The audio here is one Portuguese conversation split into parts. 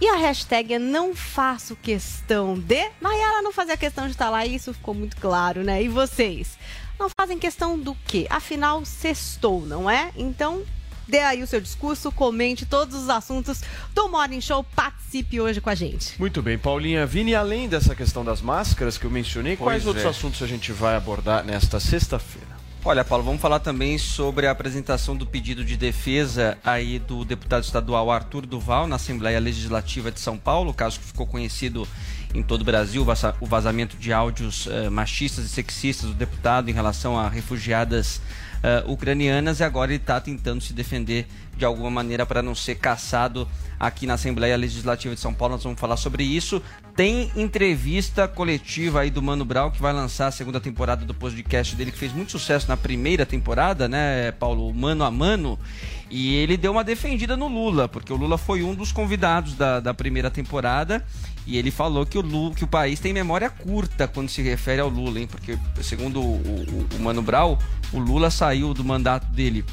E a hashtag é não faço questão de. Nayara não fazia questão de estar lá, e isso ficou muito claro, né? E vocês? Não fazem questão do quê? Afinal, sextou, não é? Então, dê aí o seu discurso, comente todos os assuntos do Morning Show, participe hoje com a gente. Muito bem, Paulinha. Vini, além dessa questão das máscaras que eu mencionei, Pois quais outros é. assuntos a gente vai abordar nesta sexta-feira? Olha, Paulo, vamos falar também sobre a apresentação do pedido de defesa aí do deputado estadual Arthur Duval na Assembleia Legislativa de São Paulo, caso que ficou conhecido em todo o Brasil, o vaza- o vazamento de áudios eh, machistas e sexistas do deputado em relação a refugiadas eh, ucranianas e agora ele está tentando se defender de alguma maneira para não ser caçado aqui na Assembleia Legislativa de São Paulo. Nós vamos falar sobre isso. Tem entrevista coletiva aí do Mano Brown que vai lançar a segunda temporada do podcast dele, que fez muito sucesso na primeira temporada, né, Paulo? Mano a Mano. E ele deu uma defendida no Lula, porque o Lula foi um dos convidados da, da primeira temporada. E ele falou que o, Lula, que o país tem memória curta quando se refere ao Lula, hein? Porque, segundo o, o- o Mano Brown, o Lula saiu do mandato dele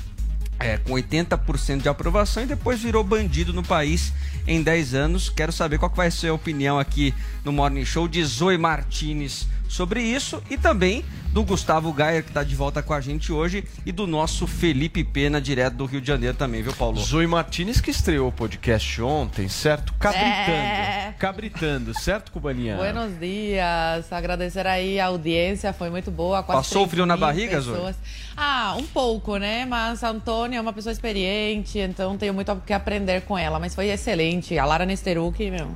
é, com 80% de aprovação e depois virou bandido no país em 10 anos. Quero saber qual vai ser a opinião aqui no Morning Show de Zoe Martinez sobre isso e também do Gustavo Gayer, que está de volta com a gente hoje, e do nosso Felipe Pena, direto do Rio de Janeiro também, viu, Paulo? Zoe Martinez que estreou o podcast ontem, certo? Cabritando. É. Cabritando, certo, Cubaninha? Buenos dias, agradecer aí a audiência, foi muito boa. quase Passou o 3 frio na barriga, Zoe? pessoas. Ah, um pouco, né? Mas a Antônia é uma pessoa experiente, então tenho muito o que aprender com ela. Mas foi excelente. A Lara Nesteruk, meu,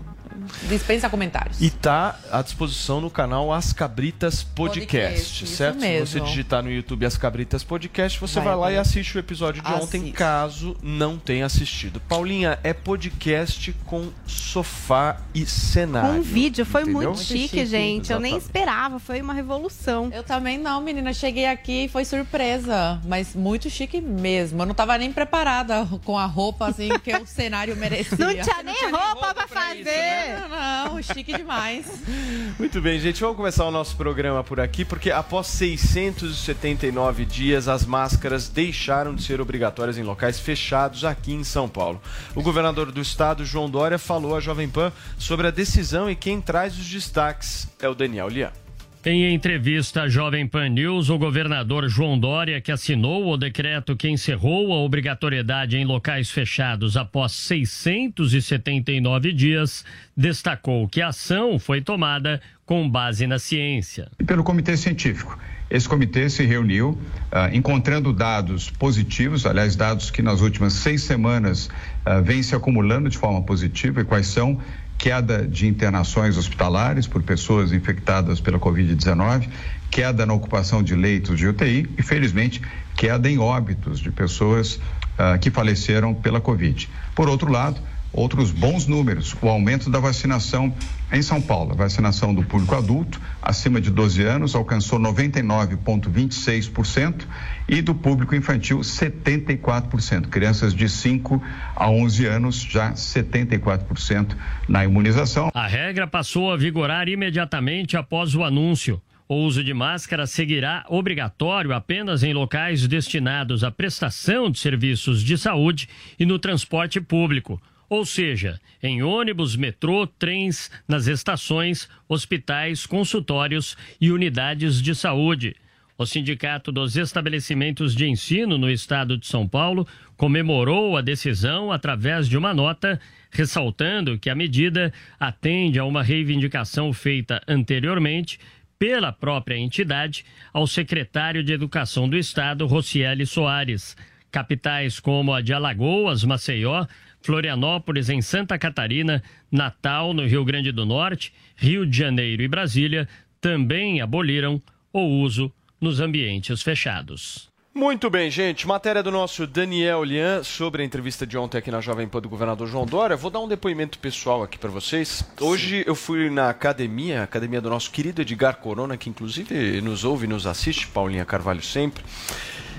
dispensa comentários. E tá à disposição no canal As Cabritas Podcast, Podcast, isso certo? Se você mesmo. digitar no YouTube As Cabritas Podcast, você vai, Vai lá e assiste o episódio de ontem, caso não tenha assistido. Paulinha, é podcast com sofá e cenário. Com um vídeo, foi entendeu? muito chique, chique, gente. Eu nem exatamente. esperava, foi uma revolução. Eu também não, menina. Cheguei aqui e foi surpresa, mas muito chique mesmo. Eu não tava nem preparada com a roupa assim que o cenário merecia. Não tinha nem tinha nem roupa, roupa pra pra fazer. isso, né? Não, não, chique demais. Muito bem, gente, vamos começar o nosso programa por aqui, porque após 679 dias, as máscaras deixaram de ser obrigatórias em locais fechados aqui em São Paulo. O governador do estado, João Dória, falou à Jovem Pan sobre a decisão e quem traz os destaques é o Daniel Lian. Em entrevista à Jovem Pan News, o governador João Dória, que assinou o decreto que encerrou a obrigatoriedade em locais fechados após 679 dias, destacou que a ação foi tomada com base na ciência. pelo Comitê Científico. Esse comitê se reuniu, ah, encontrando dados positivos, aliás, dados que nas últimas seis semanas ah, vêm se acumulando de forma positiva. E quais são? Queda de internações hospitalares por pessoas infectadas pela Covid-19, queda na ocupação de leitos de UTI e, felizmente, queda em óbitos de pessoas ah, que faleceram pela Covid. Por outro lado, outros bons números. O aumento da vacinação em São Paulo. A vacinação do público adulto acima de 12 anos alcançou 99,26% e do público infantil 74%. Crianças de 5 a 11 anos já 74% na imunização. A regra passou a vigorar imediatamente após o anúncio. O uso de máscara seguirá obrigatório apenas em locais destinados à prestação de serviços de saúde e no transporte público. Ou seja, em ônibus, metrô, trens, nas estações, hospitais, consultórios e unidades de saúde. O Sindicato dos Estabelecimentos de Ensino no estado de São Paulo comemorou a decisão através de uma nota, ressaltando que a medida atende a uma reivindicação feita anteriormente pela própria entidade ao secretário de Educação do Estado, Rocieli Soares. Capitais como a de Alagoas, Maceió, Florianópolis, em Santa Catarina, Natal, no Rio Grande do Norte, Rio de Janeiro e Brasília também aboliram o uso nos ambientes fechados. Muito bem, gente. Matéria do nosso Daniel Lian sobre a entrevista de ontem aqui na Jovem Pan do governador João Dória. Vou dar um depoimento pessoal aqui para vocês. Hoje eu fui na academia, a academia do nosso querido Edgar Corona, que inclusive nos ouve e nos assiste, Paulinha Carvalho sempre,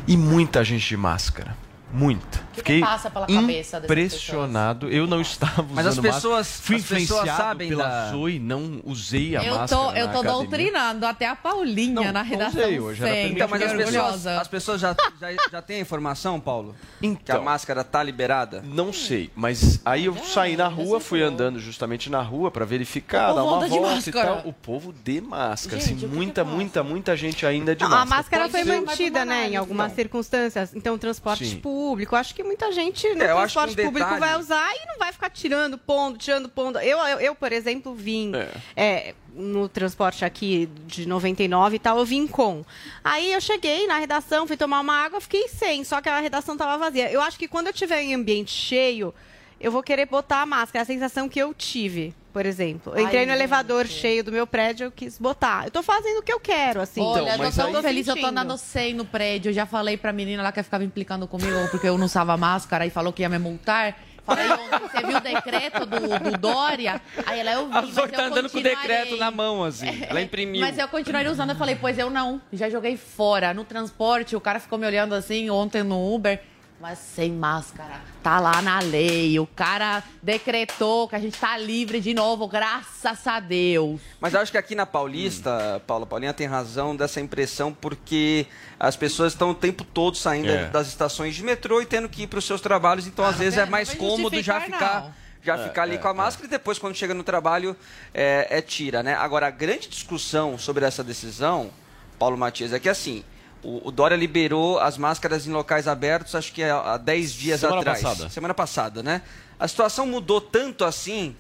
e muita gente de máscara. Muita. que Fiquei passa pela cabeça dessas impressionsionado. Eu não estava usando Mas as pessoas- máscara. Fui as pessoas influenciado sabem pela da- Zoe, não usei a Eu máscara tô, eu tô academia. doutrinando até a Paulinha Não, na não redação. usei hoje, era. Então, mas as pessoas, as pessoas já, já, já têm a informação, Paulo? que a Então. máscara tá liberada? Não sei, mas aí eu saí na rua, fui andando justamente na rua para verificar, O dar uma volta e máscara. tal. O povo de máscara, Gente, assim, o que muita, que muita, muita gente ainda de Não, máscara. a máscara foi mantida, né, em algumas então. circunstâncias. Então, transporte Sim. Público, acho que muita gente no É, eu acho que um transporte público detalhe- vai usar e não vai ficar tirando, pondo, tirando, pondo. Eu, eu, eu, por exemplo, vim É. é, no transporte aqui de 99 e tal, eu vim com. Aí eu cheguei na redação, fui tomar uma água, fiquei sem, só que a redação tava vazia. Eu acho que quando eu tiver em ambiente cheio, eu vou querer botar a máscara. É a sensação que eu tive, por exemplo. Eu Ai, entrei no gente. elevador cheio do meu prédio, eu quis botar. Eu tô fazendo o que eu quero, assim. Olha, Então, eu mas tô tão aí- feliz, eu tô andando sem no prédio. Eu já falei pra menina lá que ficava implicando comigo porque eu não usava máscara e falou que ia me multar. Falei, ontem, você viu o decreto do, do Dória? Aí ela, eu vi, A mas eu tá andando com o decreto na mão, assim. Ela imprimiu. Mas eu continuei usando. Eu falei, pois eu não. Já joguei fora. No transporte, o cara ficou me olhando assim ontem no Uber. Mas sem máscara. Tá lá na lei. O cara decretou que a gente tá livre de novo, graças a Deus. Mas eu acho que aqui na Paulista, Paula Paulinha tem razão dessa impressão, porque as pessoas estão o tempo todo saindo É. das estações de metrô e tendo que ir para os seus trabalhos, então às vezes é mais cômodo já ficar. não. Já ficar ali com a máscara e depois, quando chega no trabalho, é, é tira, né? Agora, a grande discussão sobre essa decisão, Paulo Matias, é que assim, o, o Dória liberou as máscaras em locais abertos, acho que há há 10 dias Semana atrás. passada. Semana passada, né? A situação mudou tanto assim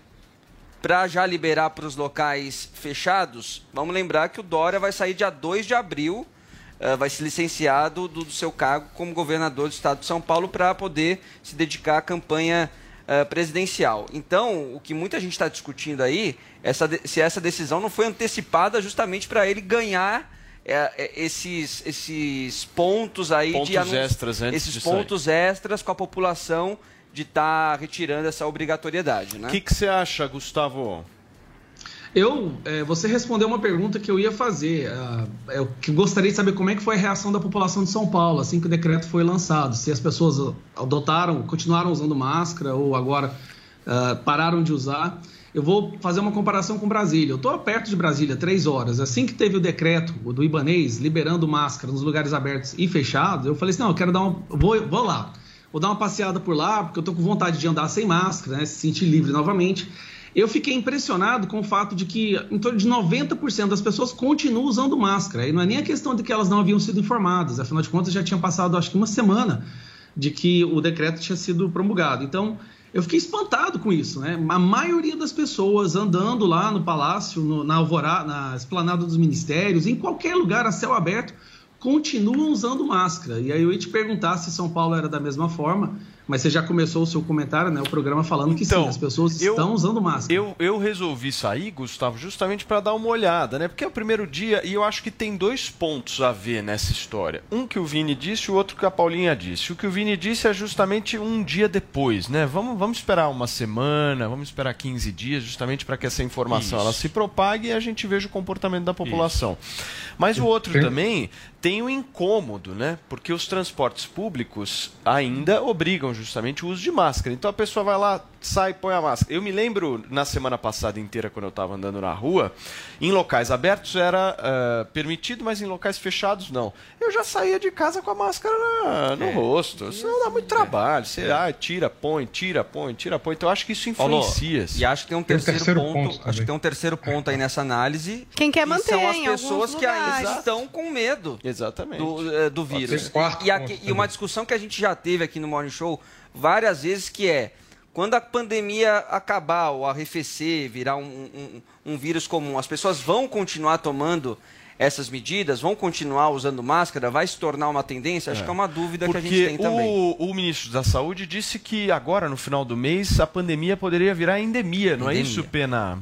para já liberar para os locais fechados, vamos lembrar que o Dória vai sair dia 2 de abril, eh, vai se licenciar do, do seu cargo como governador do estado de São Paulo para poder se dedicar à campanha eh, presidencial. Então, o que muita gente está discutindo aí, essa de- se essa decisão não foi antecipada justamente para ele ganhar eh, eh, esses, esses pontos aí Pontos de anúncio- extras antes esses de sair. pontos extras com a população de estar retirando essa obrigatoriedade, né? O que você acha, Gustavo? Eu, é, você respondeu uma pergunta que eu ia fazer. ah, eu que gostaria de saber como é que foi a reação da população de São Paulo assim que o decreto foi lançado. Se as pessoas adotaram, continuaram usando máscara ou agora ah, pararam de usar. Eu vou fazer uma comparação com Brasília. Eu estou perto de Brasília, três horas. Assim que teve o decreto do Ibanês liberando máscara nos lugares abertos e fechados, eu falei assim: não, eu quero dar um. Vou, vou lá. Vou dar uma passeada por lá, porque eu estou com vontade de andar sem máscara, né? Se sentir livre novamente. Eu fiquei impressionado com o fato de que em torno de 90% das pessoas continuam usando máscara. E não é nem a questão de que elas não haviam sido informadas, afinal de contas já tinha passado acho que uma semana de que o decreto tinha sido promulgado. Então, eu fiquei espantado com isso, né? A maioria das pessoas andando lá no palácio, no- na alvorada, na esplanada dos ministérios, em qualquer lugar a céu aberto, continuam usando máscara. E aí eu ia te perguntar se São Paulo era da mesma forma, mas você já começou o seu comentário, né? O programa falando que Então, sim, as pessoas eu- estão usando máscara. Eu, eu resolvi sair, Gustavo, justamente para dar uma olhada, né? Porque é o primeiro dia e eu acho que tem dois pontos a ver nessa história. Um que o Vini disse e o outro que a Paulinha disse. O que o Vini disse é justamente um dia depois, né? Vamos, vamos esperar uma semana, vamos esperar 15 dias, justamente para que essa informação ela se propague e a gente veja o comportamento da população. Mas o outro também tem o incômodo, né? Porque os transportes públicos ainda obrigam justamente o uso de máscara. Então a pessoa vai lá, sai, põe a máscara. Eu me lembro na semana passada inteira, quando eu estava andando na rua, em locais abertos era ah, permitido, mas em locais fechados não. Eu já saía de casa com a máscara na- no rosto. Senão dá muito trabalho. Você ah, tira, põe, tira, põe, tira, põe. Então eu acho que isso influencia. e acho que tem um Tem um terceiro, terceiro ponto, ponto acho que tem um terceiro ponto aí nessa análise. Quem quer que manter são as pessoas que ainda estão com medo Exatamente. do, eh, do vírus. E, aqui- e uma discussão que a gente já teve aqui no Morning Show várias vezes que é quando a pandemia acabar ou arrefecer, virar um, um- um vírus comum, as pessoas vão continuar tomando essas medidas, vão continuar usando máscara, vai se tornar uma tendência? Acho que é uma dúvida que a gente Porque tem também. o, o ministro da Saúde disse que agora, no final do mês, a pandemia poderia virar endemia, não é Endemia. isso, Pena?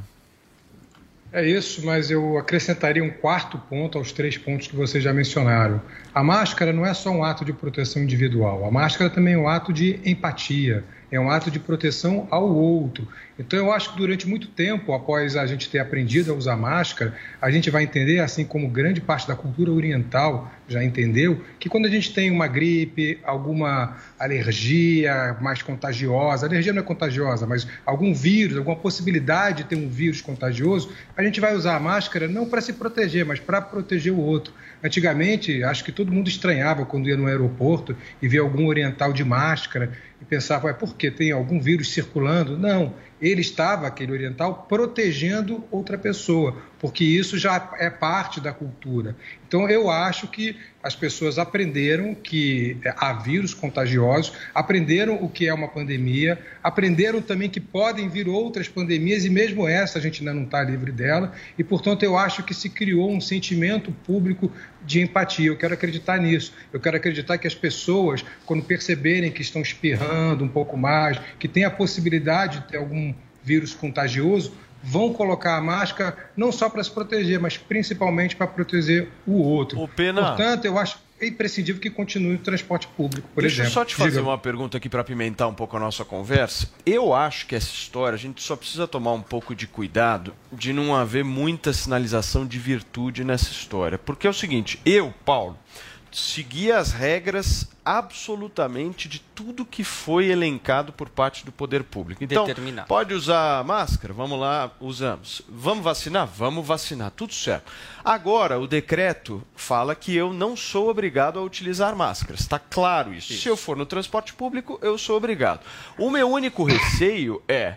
É isso, mas eu acrescentaria um quarto ponto aos três pontos que vocês já mencionaram. A máscara não é só um ato de proteção individual, a máscara também é um ato de empatia, é um ato de proteção ao outro. Então, eu acho que durante muito tempo, após a gente ter aprendido a usar máscara, a gente vai entender, assim como grande parte da cultura oriental já entendeu, que quando a gente tem uma gripe, alguma alergia mais contagiosa, alergia não é contagiosa, mas algum vírus, alguma possibilidade de ter um vírus contagioso, a gente vai usar a máscara não para se proteger, mas para proteger o outro. Antigamente, acho que todo mundo estranhava quando ia no aeroporto e via algum oriental de máscara e pensava, por que tem algum vírus circulando? Não, ele estava, aquele oriental, protegendo outra pessoa, porque isso já é parte da cultura. Então, eu acho que as pessoas aprenderam que há vírus contagiosos, aprenderam o que é uma pandemia, aprenderam também que podem vir outras pandemias e mesmo essa a gente ainda não está livre dela. E, portanto, eu acho que se criou um sentimento público de empatia. Eu quero acreditar nisso. Eu quero acreditar que as pessoas, quando perceberem que estão espirrando um pouco mais, que tem a possibilidade de ter algum vírus contagioso, vão colocar a máscara não só para se proteger, mas principalmente para proteger o outro. O Pena... Portanto, eu acho é imprescindível que continue o transporte público, por Deixa exemplo. eu só te fazer Diga. uma pergunta aqui para apimentar um pouco a nossa conversa. Eu acho que essa história, a gente só precisa tomar um pouco de cuidado de não haver muita sinalização de virtude nessa história. Porque é o seguinte, eu, Paulo, segui as regras absolutamente de tudo que foi elencado por parte do poder público. Então, pode usar máscara? Vamos lá, usamos. Vamos vacinar? Vamos vacinar. Tudo certo. Agora, o decreto fala que eu não sou obrigado a utilizar máscaras. Está claro isso. Se eu for no transporte público, eu sou obrigado. O meu único receio é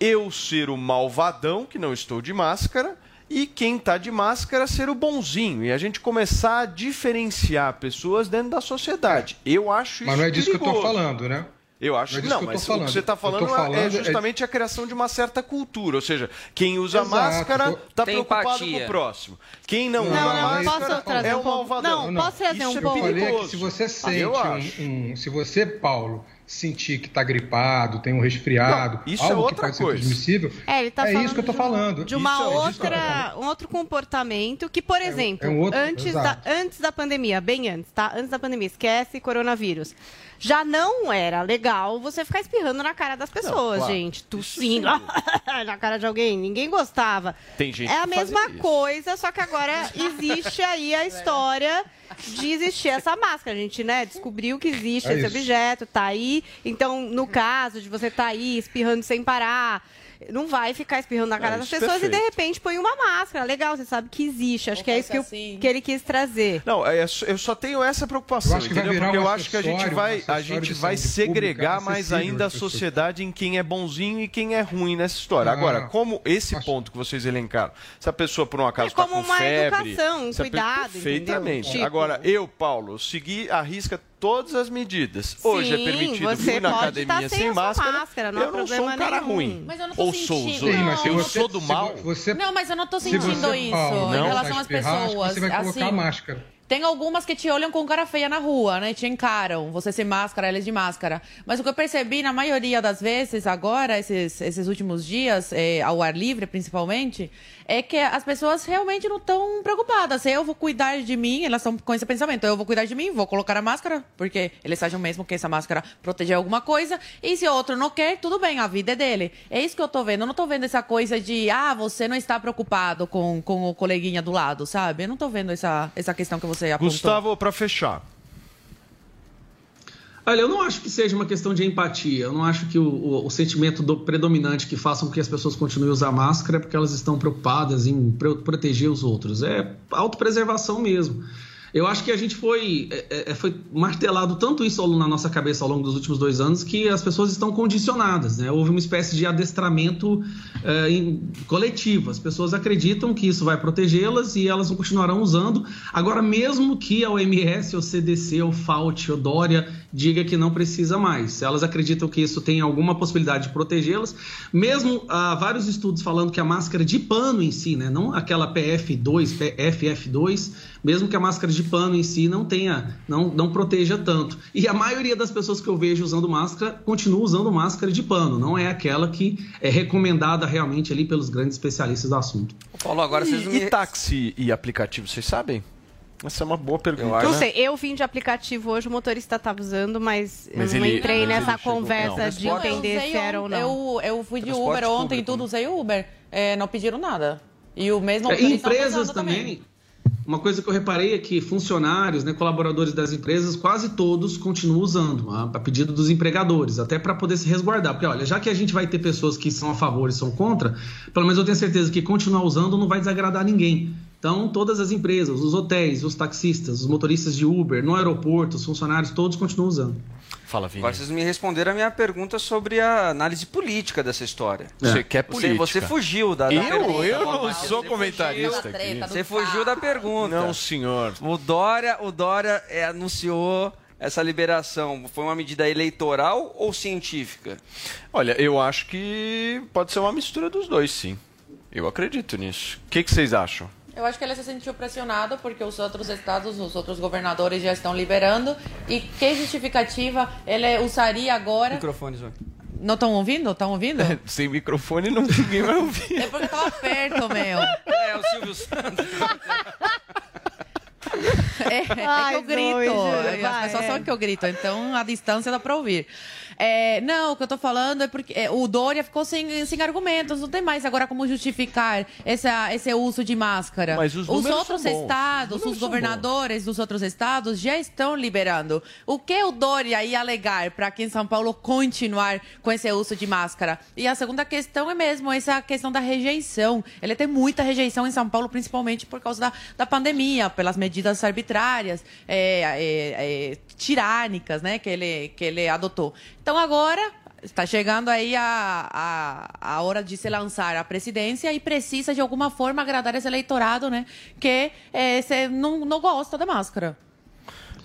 eu ser o malvadão, que não estou de máscara, e quem está de máscara ser o bonzinho. E a gente começar a diferenciar pessoas dentro da sociedade. Eu acho isso Mas não é disso que eu estou perigoso. falando, né? Eu acho Não é que disso não, que mas o falando. que você está Eu tô falando, falando é é- justamente a criação de uma certa cultura. Ou seja, quem usa Exato, máscara está preocupado empatia. com o próximo. Quem não, Não, usa Não, não, máscara posso trazer é um o pouco. malvadão. Não, posso trazer um é Eu falei é que perigoso. se você sente Eu um, um- se você, Paulo, sentir que está gripado, tem um resfriado, Não, isso é algo outra que pode coisa. ser transmissível, É, ele tá é falando isso que eu estou de um- falando. De uma Isso é- outra, um outro comportamento que, por exemplo, é um outro- antes, da, antes da pandemia, bem antes, tá? Antes da pandemia, esquece coronavírus. Já não era legal você ficar espirrando na cara das pessoas, claro. gente. Isso Tossindo sim. na cara de alguém. Ninguém gostava. Tem gente é a mesma isso. coisa, só que agora existe aí a história de existir essa máscara. A gente, né, descobriu que existe É esse isso. objeto, tá aí. Então, no caso de você tá aí espirrando sem parar, não vai ficar espirrando na cara É, das é pessoas e de perfeito. repente põe uma máscara. Legal, você sabe que existe. Acho Ou que é isso que, eu- assim. que ele quis trazer. Não, é só- eu só tenho essa preocupação, Eu acho que vai entendeu? Porque um eu acho que a gente vai, um a gente vai segregar pública mais ainda a sociedade em quem é bonzinho e quem é ruim nessa história. Ah, Agora, como esse acho- ponto que vocês elencaram, se a pessoa por um acaso É está como com uma febre, educação, um se a pe- cuidado, perfeitamente. entendeu? Tipo- Agora, eu, Paulo, segui a risca todas as medidas. Hoje é Sim, permitido você ir na pode academia tá sem, sem máscara. máscara, não há eu não sou um problema cara nenhum. ruim. Mas eu não tô Ou sou sentindo- os outros. Sim, mas se eu você- sou do mal. Você, Não, mas eu não tô se sentindo você, isso Paulo, em relação às pessoas. Você vai colocar assim, a máscara. Tem algumas que te olham com cara feia na rua, né? Te encaram, você sem máscara, elas de máscara. Mas o que eu percebi na maioria das vezes agora, esses, esses últimos dias, eh, ao ar livre principalmente, é que as pessoas realmente não estão preocupadas. Eu vou cuidar de mim, elas estão com esse pensamento. Eu vou cuidar de mim, vou colocar a máscara, porque eles acham mesmo que essa máscara protege alguma coisa. E se outro não quer, tudo bem, a vida é dele. É isso que eu tô vendo. Eu não tô vendo essa coisa de, ah, você não está preocupado com, com o coleguinha do lado, sabe? Eu não tô vendo essa, essa questão que você apontou. Gustavo, para fechar. Olha, eu não acho que seja uma questão de empatia. Eu não acho que o, o- o sentimento do- predominante que faça com que as pessoas continuem a usar máscara é porque elas estão preocupadas em pro- proteger os outros. É autopreservação mesmo. Eu acho que a gente foi, é, é, foi martelado tanto isso na nossa cabeça ao longo dos últimos dois anos que as pessoas estão condicionadas. Né? Houve uma espécie de adestramento é, em- coletivo. As pessoas acreditam que isso vai protegê-las e elas continuarão usando. Agora, mesmo que a OMS, o CDC, o FAUT, o Dória diga que não precisa mais. Elas acreditam que isso tem alguma possibilidade de protegê-las, mesmo há vários estudos falando que a máscara de pano em si, né, não aquela PF2, PFF2, mesmo que a máscara de pano em si não tenha, não, não proteja tanto. E a maioria das pessoas que eu vejo usando máscara continua usando máscara de pano, não é aquela que é recomendada realmente ali pelos grandes especialistas do assunto. Paulo, agora vocês E, me... e táxi e aplicativo, vocês sabem? Essa é uma boa pergunta. Não né? sei, eu vim de aplicativo hoje, o motorista estava usando, mas, Mas eu não ele- entrei mas nessa conversa não. de entender Eu se era ou não. Eu, eu fui de Transporte Uber ontem e tudo, usei Uber. É, não pediram nada. E o mesmo É, empresas usando também. Uma coisa que eu reparei é que funcionários, né, colaboradores das empresas, quase todos continuam usando, a, a pedido dos empregadores, até para poder se resguardar. Porque, olha, já que a gente vai ter pessoas que são a favor e são contra, pelo menos eu tenho certeza que continuar usando não vai desagradar ninguém. Então, todas as empresas, os hotéis, os taxistas, os motoristas de Uber, no aeroporto, os funcionários, todos continuam usando. Fala, Vini. Agora vocês me responderam a minha pergunta sobre a análise política dessa história. Você quer Você, política? você fugiu da, da Eu? pergunta. Eu não sou Você comentarista fugiu- aqui. Você fugiu da pergunta. Não, senhor. O Dória, o Dória é, anunciou essa liberação. Foi uma medida eleitoral ou científica? Olha, eu acho que pode ser uma mistura dos dois, sim. Eu acredito nisso. O que, que vocês acham? Eu acho que ele se sentiu pressionado porque os outros estados, os outros governadores já estão liberando. E que justificativa ele usaria agora? Microfone, Zoe. Não estão ouvindo? Estão ouvindo? Sem microfone não ninguém vai ouvir. É porque tava perto, meu. É, o Silvio Santos. É, é que eu grito. Juro, As pessoas é. sabem que eu grito, então a distância dá pra ouvir. É, não, o que eu tô falando é porque é, o Dória ficou sem, sem argumentos, não tem mais agora como justificar essa, esse uso de máscara. Mas os números outros estados, Os os governadores dos outros estados já estão liberando. O que o Dória ia alegar para aqui em São Paulo continuar com esse uso de máscara? E a segunda questão é mesmo essa questão da rejeição. Ele tem muita rejeição em São Paulo, principalmente por causa da, da pandemia, pelas medidas arbitrárias, é, é, é, tirânicas, né, que ele, que ele adotou. Então agora está chegando aí a, a, a hora de se lançar a presidência e precisa de alguma forma agradar esse eleitorado, né, que é, se, não, não gosta da máscara.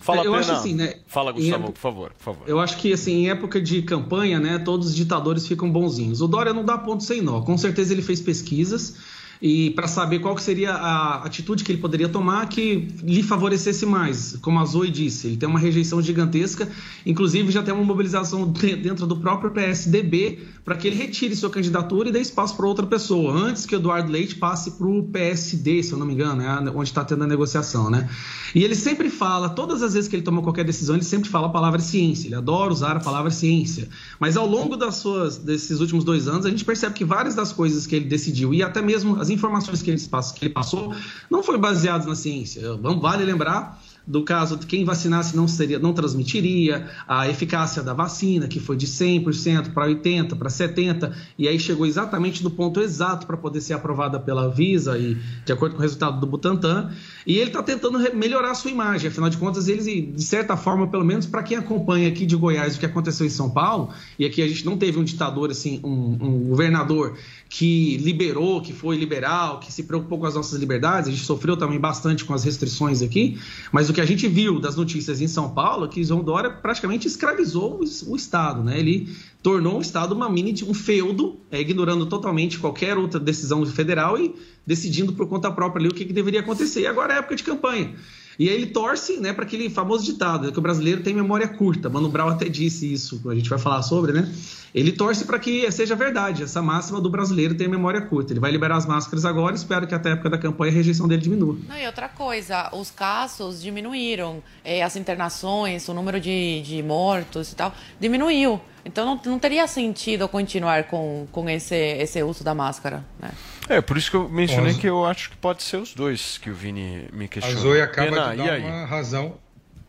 Fala, Eu Pena. acho assim, né, Fala, Gustavo, época- por favor, por favor. Eu acho que, assim, em época de campanha, né, todos os ditadores ficam bonzinhos. O Dória não dá ponto sem nó. Com certeza ele fez pesquisas e para saber qual seria a atitude que ele poderia tomar que lhe favorecesse mais. Como a Zoe disse, ele tem uma rejeição gigantesca, inclusive já tem uma mobilização de- dentro do próprio PSDB para que ele retire sua candidatura e dê espaço para outra pessoa, antes que Eduardo Leite passe para o PSD, se eu não me engano, é onde está tendo a negociação, né? E ele sempre fala, todas as vezes que ele toma qualquer decisão, ele sempre fala a palavra ciência. Ele adora usar a palavra ciência. Mas ao longo das suas, desses últimos dois anos, a gente percebe que várias das coisas que ele decidiu e até mesmo as informações que ele, que ele passou não foram baseadas na ciência. Vale lembrar do caso de quem vacinasse não seria não transmitiria, a eficácia da vacina, que foi de 100% para 80%, para 70%, e aí chegou exatamente no ponto exato para poder ser aprovada pela Visa e de acordo com o resultado do Butantan. E ele está tentando melhorar a sua imagem, afinal de contas, ele, de certa forma, pelo menos para quem acompanha aqui de Goiás o que aconteceu em São Paulo, e aqui a gente não teve um ditador, assim, um, um governador que liberou, que foi liberal, que se preocupou com as nossas liberdades, a gente sofreu também bastante com as restrições aqui, mas o que a gente viu das notícias em São Paulo é que João Dória praticamente escravizou o, Estado, né? Ele tornou o Estado uma mini um feudo, é, ignorando totalmente qualquer outra decisão federal e decidindo por conta própria ali o que, que deveria acontecer. E agora é época de campanha. E aí ele torce né, para aquele famoso ditado, né, que o brasileiro tem memória curta. Mano Brown até disse isso, a gente vai falar sobre, né? Ele torce para que seja verdade, essa máxima do brasileiro tem memória curta. Ele vai liberar as máscaras agora, espero que até a época da campanha a rejeição dele diminua. Não, e outra coisa, os casos diminuíram, eh, as internações, o número de, de mortos e tal, diminuiu. Então não, não teria sentido continuar com, com esse, esse uso da máscara, né? É, por isso que eu mencionei que eu acho que pode ser os dois que o Vini me A questionou. Zoe acaba Pena, de dar uma razão.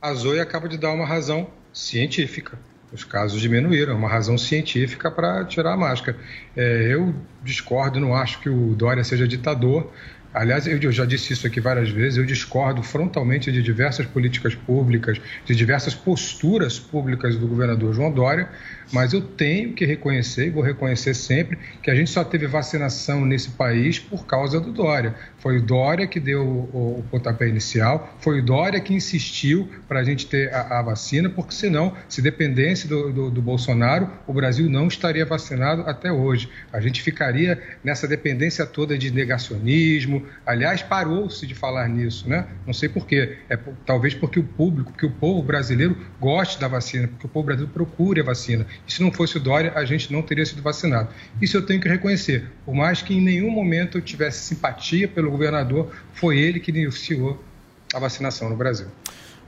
A Zoe acaba de dar uma razão científica. Os casos diminuíram, uma razão científica para tirar a máscara. É, eu discordo, não acho que o Dória seja ditador. Aliás, eu já disse isso aqui várias vezes, eu discordo frontalmente de diversas políticas públicas, de diversas posturas públicas do governador João Dória, mas eu tenho que reconhecer, e vou reconhecer sempre, que a gente só teve vacinação nesse país por causa do Dória. Foi o Dória que deu o, o pontapé inicial, foi o Dória que insistiu para a gente ter a, a, vacina, porque senão, se dependesse do, do, do, Bolsonaro, o Brasil não estaria vacinado até hoje. A gente ficaria nessa dependência toda de negacionismo. Aliás, parou-se de falar nisso, né? Não sei porquê. É, talvez porque o público, que o povo brasileiro goste da vacina, porque o povo brasileiro procure a vacina. E se não fosse o Dória, a gente não teria sido vacinado. Isso eu tenho que reconhecer. Por mais que em nenhum momento eu tivesse simpatia pelo governador, foi ele que iniciou a vacinação no Brasil.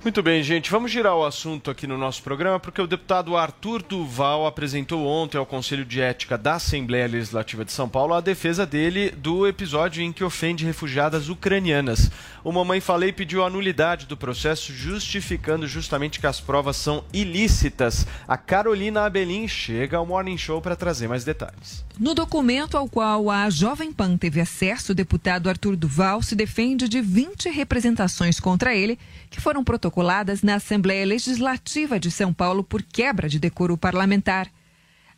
Muito bem, gente. Vamos girar o assunto aqui no nosso programa, porque o deputado Arthur Duval apresentou ontem ao Conselho de Ética da Assembleia Legislativa de São Paulo a defesa dele do episódio em que ofende refugiadas ucranianas. O Mamãe Falei pediu a nulidade do processo, justificando justamente que as provas são ilícitas. A Carolina Abelim chega ao Morning Show para trazer mais detalhes. No documento ao qual a Jovem Pan teve acesso, o deputado Arthur Duval se defende de 20 representações contra ele que foram protocoladas na Assembleia Legislativa de São Paulo por quebra de decoro parlamentar.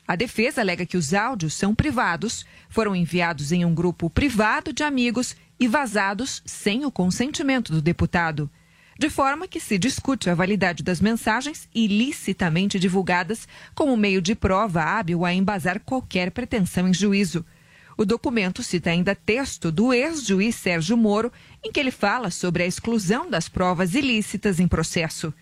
A defesa alega que os áudios são privados, foram enviados em um grupo privado de amigos e vazados sem o consentimento do deputado, de forma que se discute a validade das mensagens ilicitamente divulgadas como meio de prova hábil a embasar qualquer pretensão em juízo. O documento cita ainda texto do ex-juiz Sérgio Moro, em que ele fala sobre a exclusão das provas ilícitas em processo.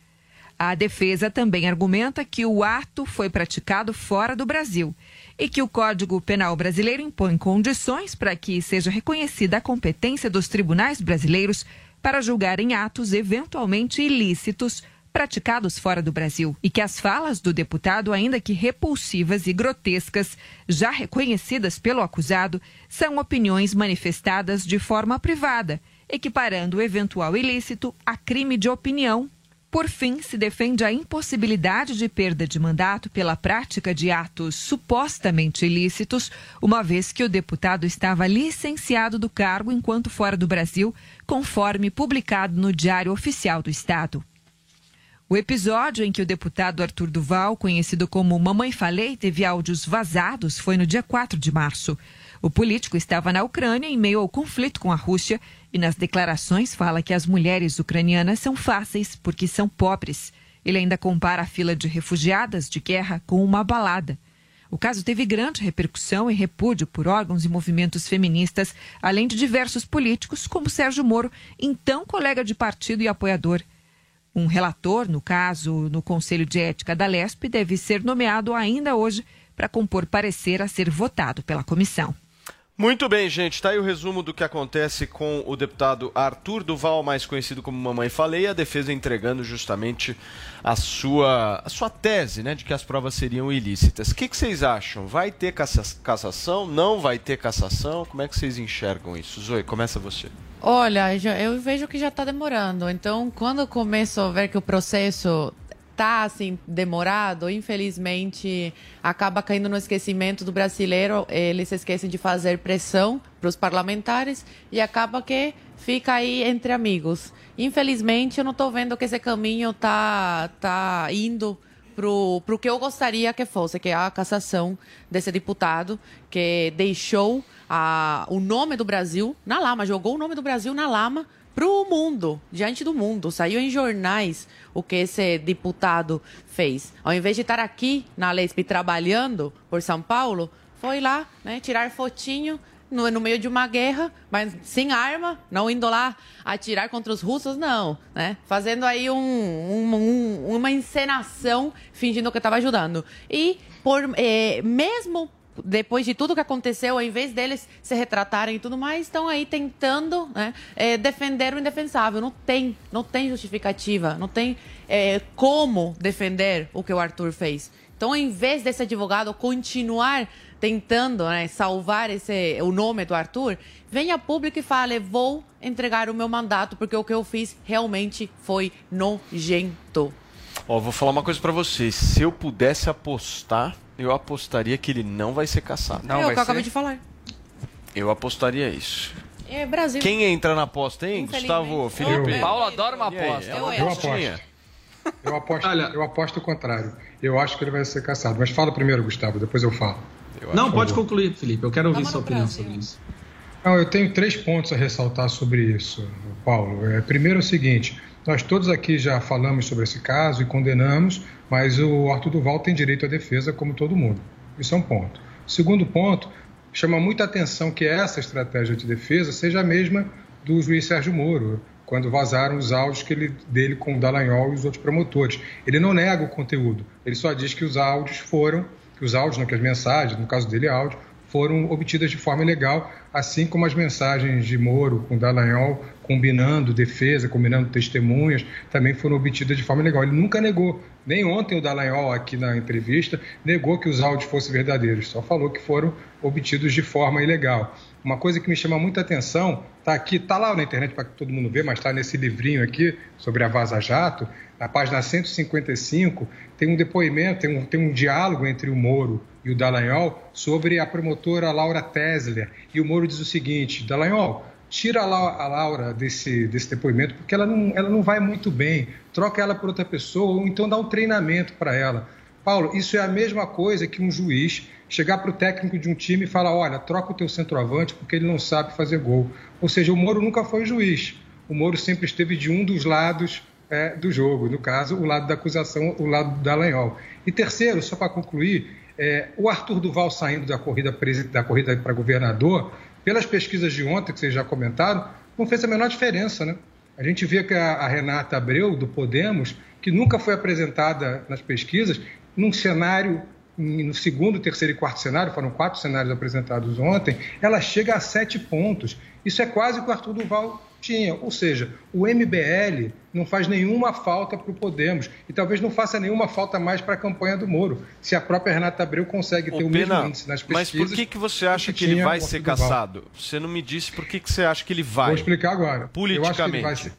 A defesa também argumenta que o ato foi praticado fora do Brasil e que o Código Penal brasileiro impõe condições para que seja reconhecida a competência dos tribunais brasileiros para julgarem atos eventualmente ilícitos praticados fora do Brasil e que as falas do deputado, ainda que repulsivas e grotescas, já reconhecidas pelo acusado, são opiniões manifestadas de forma privada, equiparando o eventual ilícito a crime de opinião. Por fim, se defende a impossibilidade de perda de mandato pela prática de atos supostamente ilícitos, uma vez que o deputado estava licenciado do cargo enquanto fora do Brasil, conforme publicado no Diário Oficial do Estado. O episódio em que o deputado Arthur Duval, conhecido como Mamãe Falei, teve áudios vazados foi no dia 4 de março. O político estava na Ucrânia em meio ao conflito com a Rússia e nas declarações fala que as mulheres ucranianas são fáceis porque são pobres. Ele ainda compara a fila de refugiadas de guerra com uma balada. O caso teve grande repercussão e repúdio por órgãos e movimentos feministas, além de diversos políticos, como Sérgio Moro, então colega de partido e apoiador. Um relator, no caso, no Conselho de Ética da LESP, deve ser nomeado ainda hoje para compor parecer a ser votado pela comissão. Muito bem, gente. Está aí o resumo do que acontece com o deputado Arthur Duval, mais conhecido como Mamãe Falei, a defesa entregando justamente a sua, a sua tese né, de que as provas seriam ilícitas. O que, que vocês acham? Vai ter cassação? Não vai ter cassação? Como é que vocês enxergam isso? Zoe, começa você. Olha, eu vejo que já está demorando. Então, quando começo a ver que o processo tá assim demorado, infelizmente acaba caindo no esquecimento do brasileiro. Eles esquecem de fazer pressão para os parlamentares e acaba que fica aí entre amigos. Infelizmente, eu não estou vendo que esse caminho tá tá indo pro, pro que eu gostaria que fosse, que é a cassação desse deputado que deixou a, o nome do Brasil na lama, jogou o nome do Brasil na lama para o mundo, diante do mundo. Saiu em jornais o que esse deputado fez. Ao invés de estar aqui na Lesp trabalhando por São Paulo, foi lá né, tirar fotinho no, no, meio de uma guerra, mas sem arma, não indo lá atirar contra os russos, não. Né? Fazendo aí um, um, um, uma encenação, fingindo que estava ajudando. E por, eh, mesmo depois de tudo que aconteceu, ao invés deles se retratarem e tudo mais, estão aí tentando né, é, defender o indefensável. Não tem, não tem justificativa, não tem é, como defender o que o Arthur fez. Então, ao invés desse advogado continuar tentando né, salvar esse, o nome do Arthur, venha público e fale: vou entregar o meu mandato porque o que eu fiz realmente foi nojento. Ó, vou falar uma coisa para vocês. Se eu pudesse apostar, eu apostaria que ele não vai ser caçado. Não, é o que eu acabei de falar. Eu apostaria isso. É Brasil. Quem entra na aposta, hein? Gustavo, Felipe? Eu. Paulo adora uma aí, aposta. é uma Eu apostinha. aposto. Eu aposto, eu aposto o contrário. Eu acho que ele vai ser caçado. Mas fala primeiro, Gustavo, depois eu falo. Não, Por pode favor. concluir, Felipe. Eu quero ouvir sua opinião Brasil. sobre isso. Não, eu tenho três pontos a ressaltar sobre isso, Paulo. É, primeiro é o seguinte: nós todos aqui já falamos sobre esse caso e condenamos, mas o Arthur Duval tem direito à defesa, como todo mundo. Isso é um ponto. Segundo ponto, chama muita atenção que essa estratégia de defesa seja a mesma do juiz Sérgio Moro, quando vazaram os áudios que ele, dele com o Dallagnol e os outros promotores. Ele não nega o conteúdo, ele só diz que os áudios foram, que os áudios, não que as mensagens, no caso dele áudio, foram obtidas de forma ilegal, assim como as mensagens de Moro com Dallagnol, combinando defesa, combinando testemunhas, também foram obtidas de forma ilegal. Ele nunca negou, nem ontem o Dallagnol aqui na entrevista negou que os áudios fossem verdadeiros, só falou que foram obtidos de forma ilegal. Uma coisa que me chama muita atenção, tá aqui, tá lá na internet para que todo mundo vê, mas está nesse livrinho aqui sobre a Vaza Jato, na página 155, tem um depoimento, tem um, tem um diálogo entre o Moro e o Dallagnol sobre a promotora Laura Tesler. E o Moro diz o seguinte: Dallagnol, tira a Lau- a Laura desse, desse depoimento porque ela não, ela não vai muito bem, troca ela por outra pessoa ou então dá um treinamento para ela. Paulo, isso é a mesma coisa que um juiz chegar para o técnico de um time e falar: olha, troca o teu centroavante porque ele não sabe fazer gol. Ou seja, o Moro nunca foi juiz. O Moro sempre esteve de um dos lados é, do jogo, no caso, o lado da acusação, o lado da Dallagnol. E terceiro, só para concluir, é, o Arthur Duval saindo da corrida para governador, pelas pesquisas de ontem que vocês já comentaram, não fez a menor diferença, né? A gente vê que a, Renata Abreu, do Podemos, que nunca foi apresentada nas pesquisas, num cenário, no segundo, terceiro e quarto cenário, foram quatro cenários apresentados ontem, ela chega a sete pontos. Isso é quase o que o Arthur Duval tinha. Ou seja, o MBL não faz nenhuma falta para o Podemos e talvez não faça nenhuma falta mais para a campanha do Moro, se a própria Renata Abreu consegue ter o mesmo índice nas mas pesquisas. por que, que você acha que que ele vai ser caçado? Você não me disse por que, que você acha que ele vai. Vou explicar agora. Eu Politicamente. ser-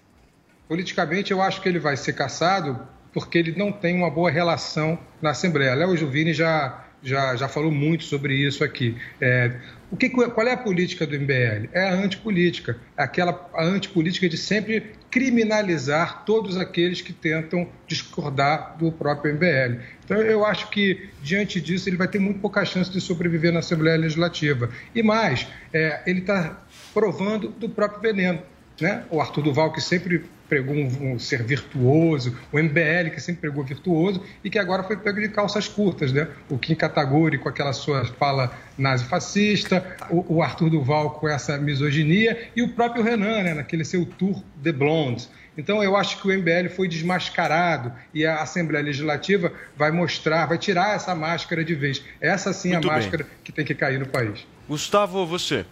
politicamente, eu acho que ele vai ser caçado porque ele não tem uma boa relação na Assembleia. Léo Juvini já, já, já falou muito sobre isso aqui. É, o que, qual é a política do MBL? É a antipolítica. É aquela a antipolítica de sempre criminalizar todos aqueles que tentam discordar do próprio MBL. Então, eu acho que, diante disso, ele vai ter muito pouca chance de sobreviver na Assembleia Legislativa. E mais, é, ele está provando do próprio veneno. Né? O Arthur Duval, que sempre pregou um, um ser virtuoso, o MBL, que sempre pregou virtuoso, e que agora foi pego de calças curtas. Né? O Kim Kataguri com aquela sua fala nazi-fascista, o, o Arthur Duval com essa misoginia, e o próprio Renan, né? naquele seu tour de blonde. Então, eu acho que o MBL foi desmascarado e a Assembleia Legislativa vai mostrar, vai tirar essa máscara de vez. Essa sim é a Muito bem. máscara que tem que cair no país. Gustavo, você.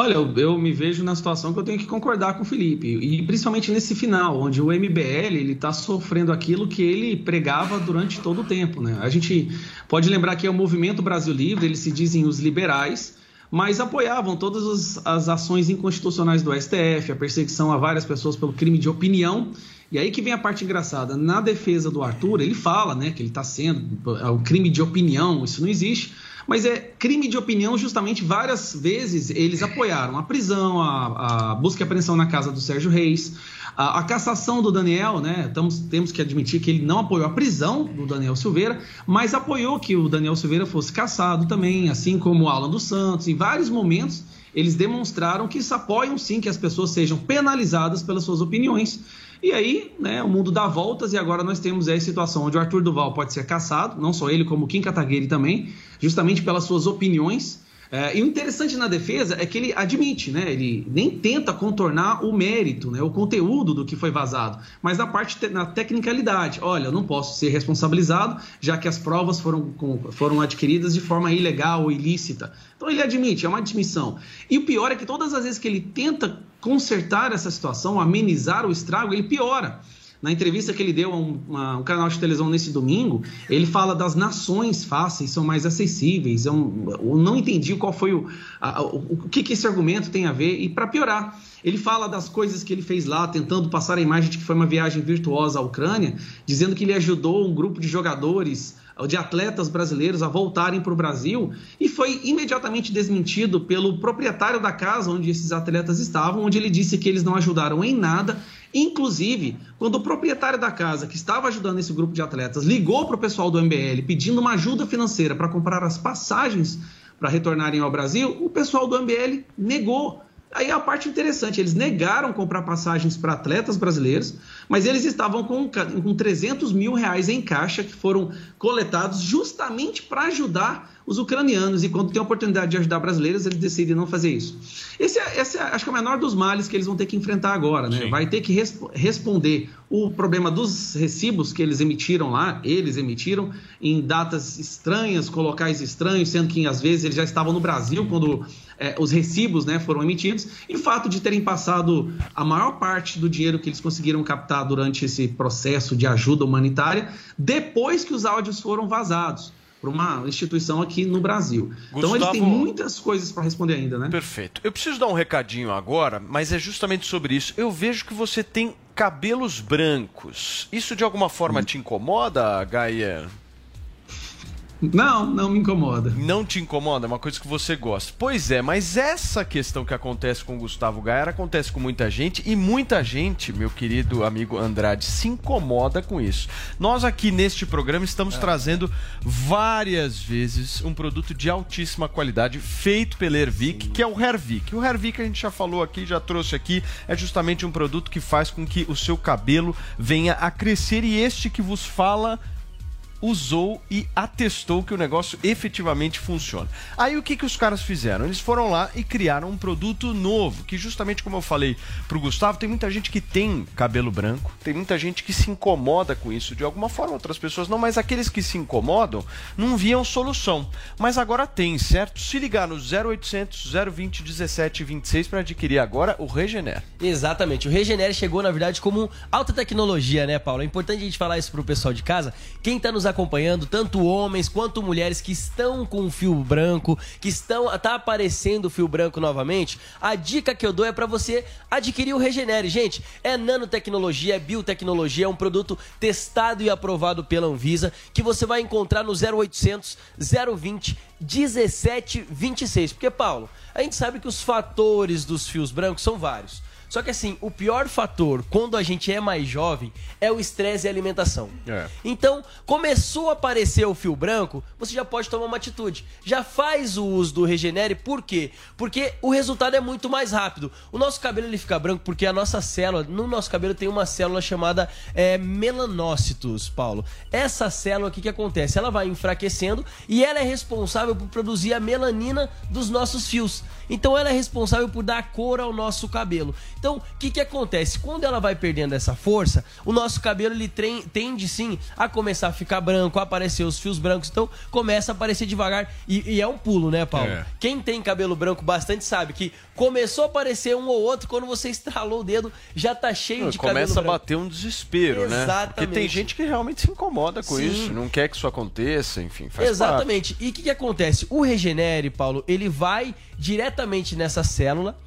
Olha, eu, eu me vejo na situação que eu tenho que concordar com o Felipe, e principalmente nesse final, onde o MBL ele está sofrendo aquilo que ele pregava durante todo o tempo. Né? A gente pode lembrar que é o Movimento Brasil Livre, eles se dizem os liberais, mas apoiavam todas as, ações inconstitucionais do STF, a perseguição a várias pessoas pelo crime de opinião. E aí que vem a parte engraçada. Na defesa do Arthur, ele fala né, que ele está sendo é um crime de opinião, isso não existe. Mas é crime de opinião, justamente várias vezes eles apoiaram a prisão, a, a busca e apreensão na casa do Sérgio Reis, a, a cassação do Daniel, né? Tamos, temos que admitir que ele não apoiou a prisão do Daniel Silveira, mas apoiou que o Daniel Silveira fosse cassado também, assim como o Alan dos Santos. Em vários momentos, eles demonstraram que apoiam sim que as pessoas sejam penalizadas pelas suas opiniões. E aí, né, o mundo dá voltas e agora nós temos aí a situação onde o Arthur Duval pode ser caçado, não só ele, como o Kim Kataguiri também, justamente pelas suas opiniões. É, e o interessante na defesa é que ele admite, né? Ele nem tenta contornar o mérito, né? O conteúdo do que foi vazado, mas na parte te- na tecnicalidade. Olha, eu não posso ser responsabilizado, já que as provas foram, com- foram adquiridas de forma ilegal ou ilícita. Então ele admite, é uma admissão. E o pior é que todas as vezes que ele tenta consertar essa situação, amenizar o estrago, ele piora. Na entrevista que ele deu a um, um canal de televisão nesse domingo, ele fala das nações fáceis, são mais acessíveis. Eu, eu não entendi qual foi o, a- o, o que, que esse argumento tem a ver. E para piorar, ele fala das coisas que ele fez lá, tentando passar a imagem de que foi uma viagem virtuosa à Ucrânia, dizendo que ele ajudou um grupo de jogadores de atletas brasileiros a voltarem para o Brasil e foi imediatamente desmentido pelo proprietário da casa onde esses atletas estavam, onde ele disse que eles não ajudaram em nada. Inclusive, quando o proprietário da casa que estava ajudando esse grupo de atletas ligou para o pessoal do MBL pedindo uma ajuda financeira para comprar as passagens para retornarem ao Brasil, o pessoal do MBL negou. Aí a parte interessante, eles negaram comprar passagens para atletas brasileiros, mas eles estavam com, com 300 mil reais em caixa que foram coletados justamente para ajudar os ucranianos. E quando tem a oportunidade de ajudar brasileiros, eles decidem não fazer isso. Esse, é, esse é, acho que é o menor dos males que eles vão ter que enfrentar agora, né? Sim. Vai ter que resp responder o problema dos recibos que eles emitiram lá, eles emitiram em datas estranhas, com locais estranhos, sendo que às vezes eles já estavam no Brasil quando é, os recibos né, foram emitidos, e o fato de terem passado a maior parte do dinheiro que eles conseguiram captar durante esse processo de ajuda humanitária, depois que os áudios foram vazados para uma instituição aqui no Brasil. Gustavo... Então ele tem muitas coisas para responder ainda, né? Perfeito. Eu preciso dar um recadinho agora, mas é justamente sobre isso. Eu vejo que você tem cabelos brancos. Isso de alguma forma hum. te incomoda, Gaia? Não, não me incomoda. Não te incomoda? É uma coisa que você gosta. Pois é, mas essa questão que acontece com o Gustavo Gaia acontece com muita gente e muita gente, meu querido amigo Andrade, se incomoda com isso. Nós aqui neste programa estamos é. trazendo várias vezes um produto de altíssima qualidade feito pela Hervik, Sim. que é o Hervik. O Hervik a gente já falou aqui, já trouxe aqui, é justamente um produto que faz com que o seu cabelo venha a crescer e este que vos fala usou e atestou que o negócio efetivamente funciona. Aí o que, que os caras fizeram? Eles foram lá e criaram um produto novo, que justamente como eu falei pro Gustavo, tem muita gente que tem cabelo branco, tem muita gente que se incomoda com isso de alguma forma, outras pessoas não, mas aqueles que se incomodam não viam solução. Mas agora tem, certo? Se ligar no 0800 020 1726 para adquirir agora o Regener. Exatamente, o Regener chegou na verdade como alta tecnologia, né, Paulo? É importante a gente falar isso pro pessoal de casa. Quem tá nos acompanhando, tanto homens quanto mulheres que estão com o fio branco, que estão tá aparecendo o fio branco novamente, a dica que eu dou é para você adquirir o Regenere. Gente, é nanotecnologia, é biotecnologia, é um produto testado e aprovado pela Anvisa que você vai encontrar no 0800 020 1726. Porque, Paulo, a gente sabe que os fatores dos fios brancos são vários. Só que assim, o pior fator quando a gente é mais jovem é o estresse e a alimentação. É. Então, começou a aparecer o fio branco, você já pode tomar uma atitude. Já faz o uso do Regenere, por quê? Porque o resultado é muito mais rápido. O nosso cabelo ele fica branco porque a nossa célula, no nosso cabelo tem uma célula chamada é, melanócitos, Paulo. Essa célula, o que, que acontece? Ela vai enfraquecendo e ela é responsável por produzir a melanina dos nossos fios. Então ela é responsável por dar cor ao nosso cabelo. Então, o que, que acontece? Quando ela vai perdendo essa força, o nosso cabelo ele tende sim a começar a ficar branco, a aparecer os fios brancos. Então, começa a aparecer devagar. E, e é um pulo, né, Paulo? É. Quem tem cabelo branco bastante sabe que começou a aparecer um ou outro, quando você estralou o dedo, já tá cheio não, de cabelo Começa a bater um desespero, Exatamente. né? Porque tem gente que realmente se incomoda com sim. isso, não quer que isso aconteça, enfim, faz Exatamente. Parte. E o que, que acontece? O Regenere, Paulo, ele vai diretamente nessa célula,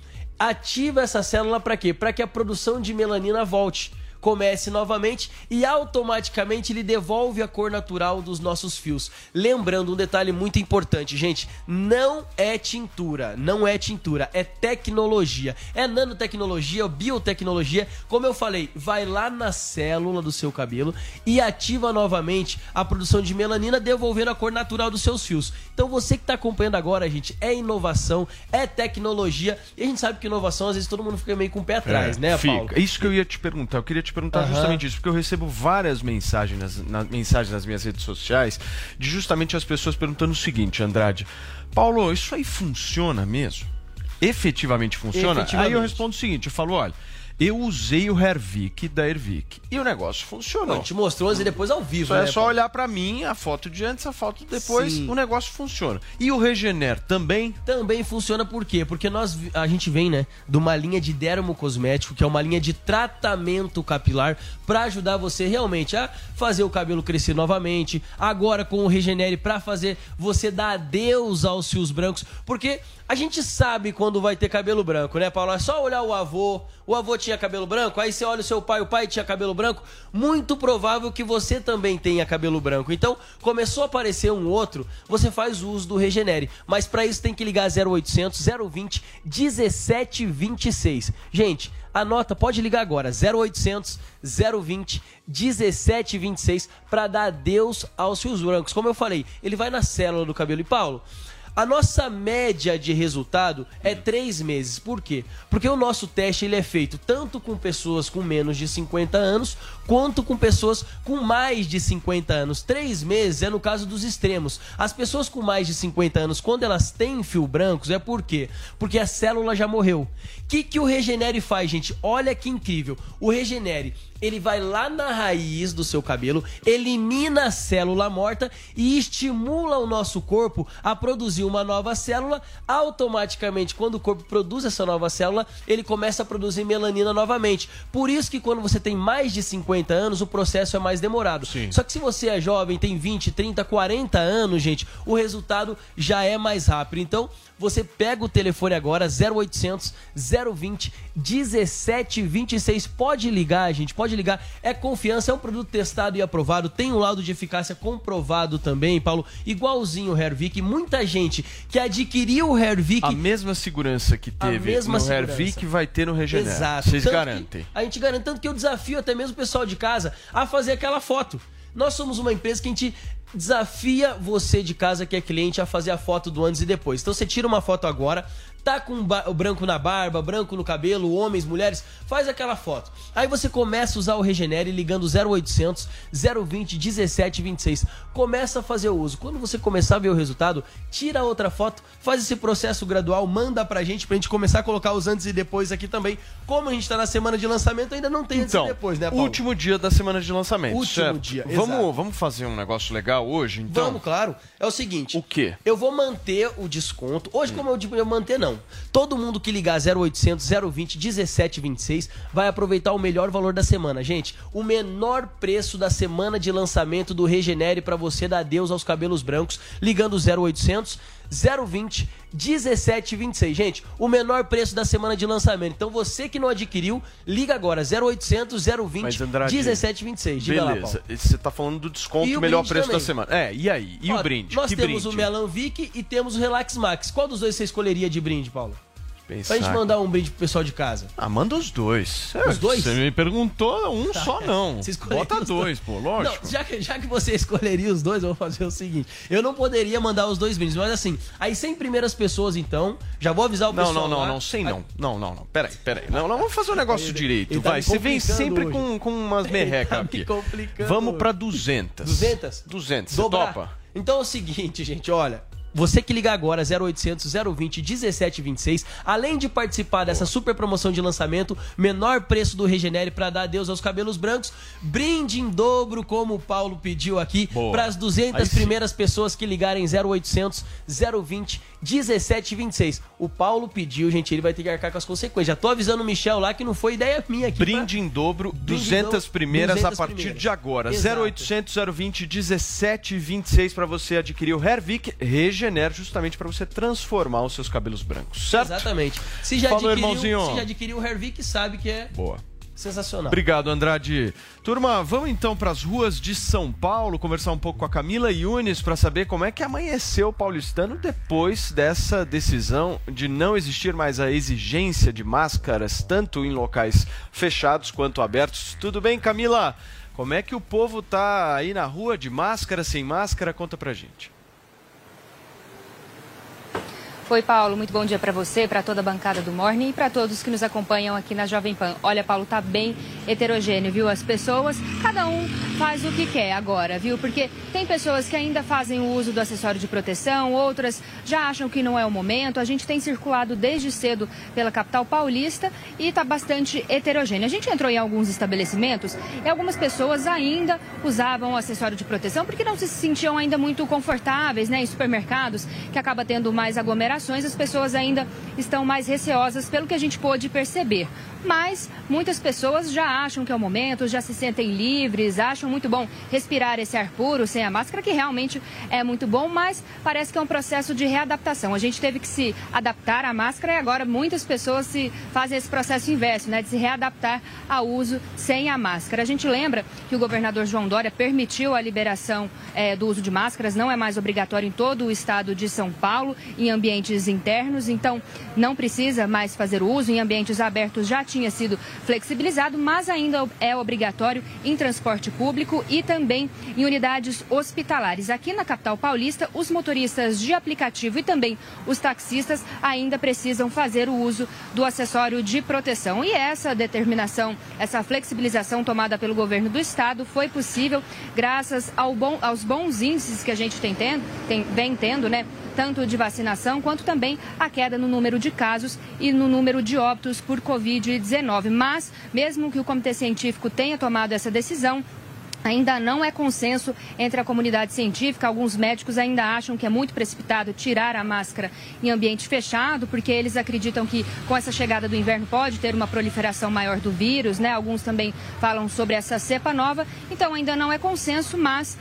ativa essa célula para quê? Para que a produção de melanina volte comece novamente e automaticamente ele devolve a cor natural dos nossos fios. Lembrando um detalhe muito importante, gente, não é tintura, não é tintura, é tecnologia, é nanotecnologia, biotecnologia. Como eu falei, vai lá na célula do seu cabelo e ativa novamente a produção de melanina, devolvendo a cor natural dos seus fios. Então você que está acompanhando agora, gente, é inovação, é tecnologia e a gente sabe que inovação às vezes todo mundo fica meio com o pé atrás, é, né, Paulo? Fica. Isso que eu ia te perguntar, eu queria te te perguntar uhum. justamente isso, porque eu recebo várias mensagens nas, na, mensagens nas minhas redes sociais de justamente as pessoas perguntando o seguinte, Andrade, Paulo, isso aí funciona mesmo? Efetivamente funciona? Efetivamente. Aí eu respondo o seguinte, eu falo, olha, eu usei o Hervik da Hervik e o negócio funcionou. Não, te mostrou e depois ao vivo, só né? É só olhar para mim, a foto de antes, a foto depois, Sim. o negócio funciona. E o Regener também? Também funciona por quê? Porque nós a gente vem, né, de uma linha de dermo cosmético, que é uma linha de tratamento capilar para ajudar você realmente a fazer o cabelo crescer novamente. Agora com o Regenere para fazer você dar adeus aos fios brancos, porque a gente sabe quando vai ter cabelo branco, né, Paulo? É só olhar o avô, o avô tinha cabelo branco, aí você olha o seu pai, o pai tinha cabelo branco, muito provável que você também tenha cabelo branco. Então, começou a aparecer um outro, você faz uso do Regenere. Mas para isso tem que ligar 0800 020 1726. Gente, anota, pode ligar agora, 0800 020 1726 para dar adeus aos fios brancos. Como eu falei, ele vai na célula do cabelo. E Paulo, a nossa média de resultado é três meses. Por quê? Porque o nosso teste ele é feito tanto com pessoas com menos de 50 anos, quanto com pessoas com mais de 50 anos. Três meses é no caso dos extremos. As pessoas com mais de 50 anos, quando elas têm fio brancos, é por quê? Porque a célula já morreu. O que, que o Regenere faz, gente? Olha que incrível. O Regenere ele vai lá na raiz do seu cabelo, elimina a célula morta e estimula o nosso corpo a produzir uma nova célula. Automaticamente, quando o corpo produz essa nova célula, ele começa a produzir melanina novamente. Por isso que quando você tem mais de 50 anos, o processo é mais demorado. Só que se você é jovem, tem 20, 30, 40 anos, gente, o resultado já é mais rápido. Então, você pega o telefone agora, 0800 020 1726. Pode ligar, gente, pode ligar. É confiança, é um produto testado e aprovado, tem um laudo de eficácia comprovado também, Paulo, igualzinho o Hervik. Muita gente que adquiriu o Hervik. A mesma segurança que teve mesma no. Hervik vai ter no Regener. Exato. Vocês Tanto garantem. a gente garante tanto que eu desafio até mesmo o pessoal de casa a fazer aquela foto. Nós somos uma empresa que a gente desafia você de casa que é cliente a fazer a foto do antes e depois. Então você tira uma foto agora, tá com branco na barba, branco no cabelo, homens, mulheres, faz aquela foto. Aí você começa a usar o Regenere ligando 0800 020 1726. Começa a fazer o uso. Quando você começar a ver o resultado, tira outra foto, faz esse processo gradual, manda pra gente pra gente começar a colocar os antes e depois aqui também. Como a gente tá na semana de lançamento, ainda não tem antes Então, e depois, né, Paulo? último dia da semana de lançamento. Último certo? dia, exato. Vamos, vamos fazer um negócio legal hoje, então? Vamos, claro. É o seguinte. O quê? Eu vou manter o desconto. Hoje, como eu digo, eu manter não. Todo mundo que ligar 0800 020 1726 vai aproveitar o melhor valor da semana. Gente, o menor preço da semana de lançamento do Regenere para você dar adeus aos cabelos brancos, ligando 0800 020 1726. Gente, o menor preço da semana de lançamento. Então você que não adquiriu, liga agora 0800 020 Mas, Andrade, 1726. Diga lá, Beleza. Paulo. Você tá falando do desconto, E o melhor preço da também. semana. É, e aí? E Ó, o brinde? Nós que temos brinde? o Melan Vic e temos o Relax Max. Qual dos dois você escolheria de brinde, Paulo? Pensar. Pra gente mandar um brinde pro pessoal de casa. Ah, manda os dois. Os dois? Você me perguntou um Tá. só, não. Bota os dois, pô, lógico. Não, já, que, já que você escolheria os dois, eu vou fazer o seguinte. Eu não poderia mandar os dois brindes, mas assim, aí 100 primeiras pessoas, então, já vou avisar o Não, pessoal não, não, lá. não, sem não. Não, não, não. Peraí, peraí. Não, não, vamos fazer um negócio Ele- direito, ele tá vai. Você vem sempre hoje. com, com umas merrecas tá me aqui. Vamos pra 200. 200? 200, você Dobrar. topa? Então é o seguinte, gente, olha. Você que liga agora 0800 020 1726, além de participar dessa super promoção de lançamento, menor preço do Regenere para dar adeus aos cabelos brancos, brinde em dobro como o Paulo pediu aqui para as 200 Aí sim. primeiras pessoas que ligarem 0800 020 1726. O Paulo pediu, gente, ele vai ter que arcar com as consequências. Já tô avisando o Michel lá que não foi ideia minha aqui. Brinde em dobro, Brinde em 200 dobro, primeiras 200 a partir primeiras. de agora. Exato. 0800 020 1726 para você adquirir o Hervik Regener, justamente para você transformar os seus cabelos brancos, certo? Exatamente. Se já, Falou, adquiriu, irmãozinho. se já adquiriu o Hervik, sabe que é Boa. sensacional. Obrigado, Andrade. Turma, vamos então para as ruas de São Paulo conversar um pouco com a Camila Yunes para saber como é que amanheceu o paulistano depois dessa decisão de não existir mais a exigência de máscaras, tanto em locais fechados quanto abertos. Tudo bem, Camila? Como é que o povo tá aí na rua de máscara, sem máscara? Conta pra gente. Oi, Paulo. Muito bom dia para você, para toda a bancada do Morning e para todos que nos acompanham aqui na Jovem Pan. Olha, Paulo, tá bem heterogêneo, viu? As pessoas, cada um faz o que quer agora, viu? Porque tem pessoas que ainda fazem o uso do acessório de proteção, outras já acham que não é o momento. A gente tem circulado desde cedo pela capital paulista e está bastante heterogêneo. A gente entrou em alguns estabelecimentos e algumas pessoas ainda usavam o acessório de proteção porque não se sentiam ainda muito confortáveis, né? Em supermercados, que acaba tendo mais aglomerações. As pessoas ainda estão mais receosas, pelo que a gente pôde perceber. Mas muitas pessoas já acham que é o momento, já se sentem livres, acham muito bom respirar esse ar puro sem a máscara, que realmente é muito bom, mas parece que é um processo de readaptação. A gente teve que se adaptar à máscara e agora muitas pessoas se fazem esse processo inverso, né, de se readaptar ao uso sem a máscara. A gente lembra que o governador João Dória permitiu a liberação eh, do uso de máscaras, não é mais obrigatório em todo o estado de São Paulo, em ambientes internos, então não precisa mais fazer uso em ambientes abertos já tinha sido flexibilizado, mas ainda é obrigatório em transporte público e também em unidades hospitalares. Aqui na capital paulista, os motoristas de aplicativo e também os taxistas ainda precisam fazer o uso do acessório de proteção. E essa determinação, essa flexibilização tomada pelo governo do estado foi possível graças ao bom, aos bons índices que a gente tem tendo, tem, vem tendo, né? Tanto de vacinação quanto também a queda no número de casos e no número de óbitos por Covid-19. Mas, mesmo que o Comitê Científico tenha tomado essa decisão, Ainda não é consenso entre a comunidade científica. Alguns médicos ainda acham que é muito precipitado tirar a máscara em ambiente fechado, porque eles acreditam que com essa chegada do inverno pode ter uma proliferação maior do vírus, né? Alguns também falam sobre essa cepa nova. Então ainda não é consenso, mas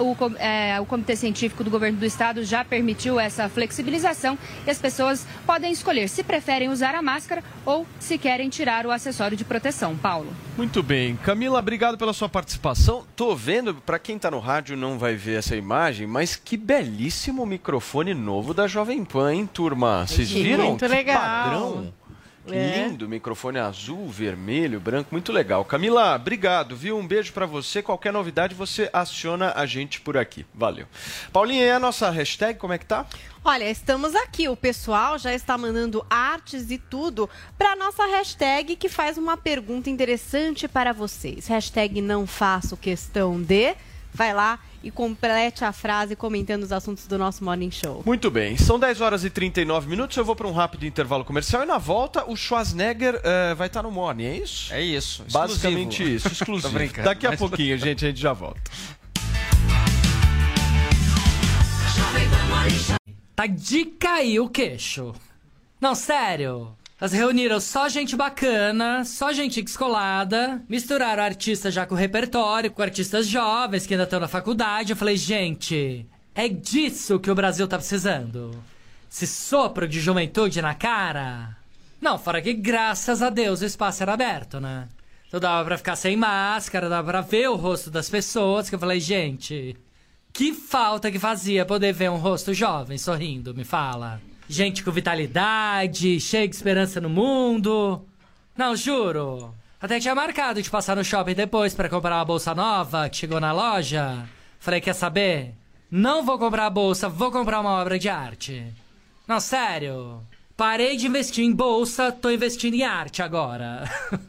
o, é, o Comitê Científico do Governo do Estado já permitiu essa flexibilização e as pessoas podem escolher se preferem usar a máscara ou se querem tirar o acessório de proteção. Paulo. Muito bem. Camila, obrigado pela sua participação. Tô vendo, para quem tá no rádio não vai ver essa imagem, mas que belíssimo microfone novo da Jovem Pan, hein, turma? Vocês viram? Muito que legal. padrão. É. lindo, microfone azul, vermelho, branco, muito legal. Camila, obrigado, viu? Um beijo pra você. Qualquer novidade, você aciona a gente por aqui. Valeu. Paulinha, e a nossa hashtag, como é que tá? Olha, estamos aqui. O pessoal já está mandando artes e tudo para nossa hashtag que faz uma pergunta interessante para vocês. Hashtag não faço questão de. Vai lá e complete a frase comentando os assuntos do nosso Morning Show. Muito bem, são 10 horas e 39 minutos. Eu vou para um rápido intervalo comercial e na volta o Schwarzenegger eh, vai estar no Morning, é isso? É isso. Basicamente exclusivo. isso, Tô exclusivo. Daqui a mas- pouquinho, gente, a gente já volta. Tá de cair o queixo. Não, sério. Elas reuniram só gente bacana, só gente descolada, misturaram artistas já com repertório, com artistas jovens que ainda estão na faculdade. Eu falei, gente, é disso que o Brasil tá precisando. Esse sopro de juventude na cara. Não, fora que graças a Deus o espaço era aberto, né? Então dava pra ficar sem máscara, dava pra ver o rosto das pessoas, que eu falei, gente, que falta que fazia poder ver um rosto jovem sorrindo, me fala. Gente com vitalidade, cheia de esperança no mundo. Não, juro. Até tinha marcado de passar no shopping depois pra comprar uma bolsa nova que chegou na loja. Falei, quer saber? Não vou comprar a bolsa, vou comprar uma obra de arte. Não, sério. Parei de investir em bolsa, tô investindo em arte agora.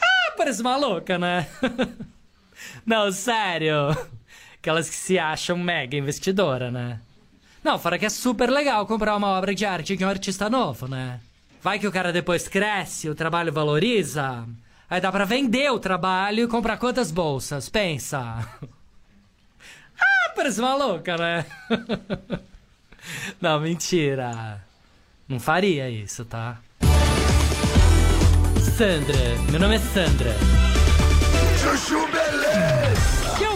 ah, parece uma louca, né? Não, sério. Aquelas que se acham mega investidora, né? Não, fora que é super legal comprar uma obra de arte de um artista novo, né? Vai que o cara depois cresce, o trabalho valoriza. Aí dá pra vender o trabalho e comprar quantas bolsas? Pensa. Ah, parece uma louca, né? Não, mentira. Não faria isso, tá? Sandra, meu nome é Sandra. Chuchu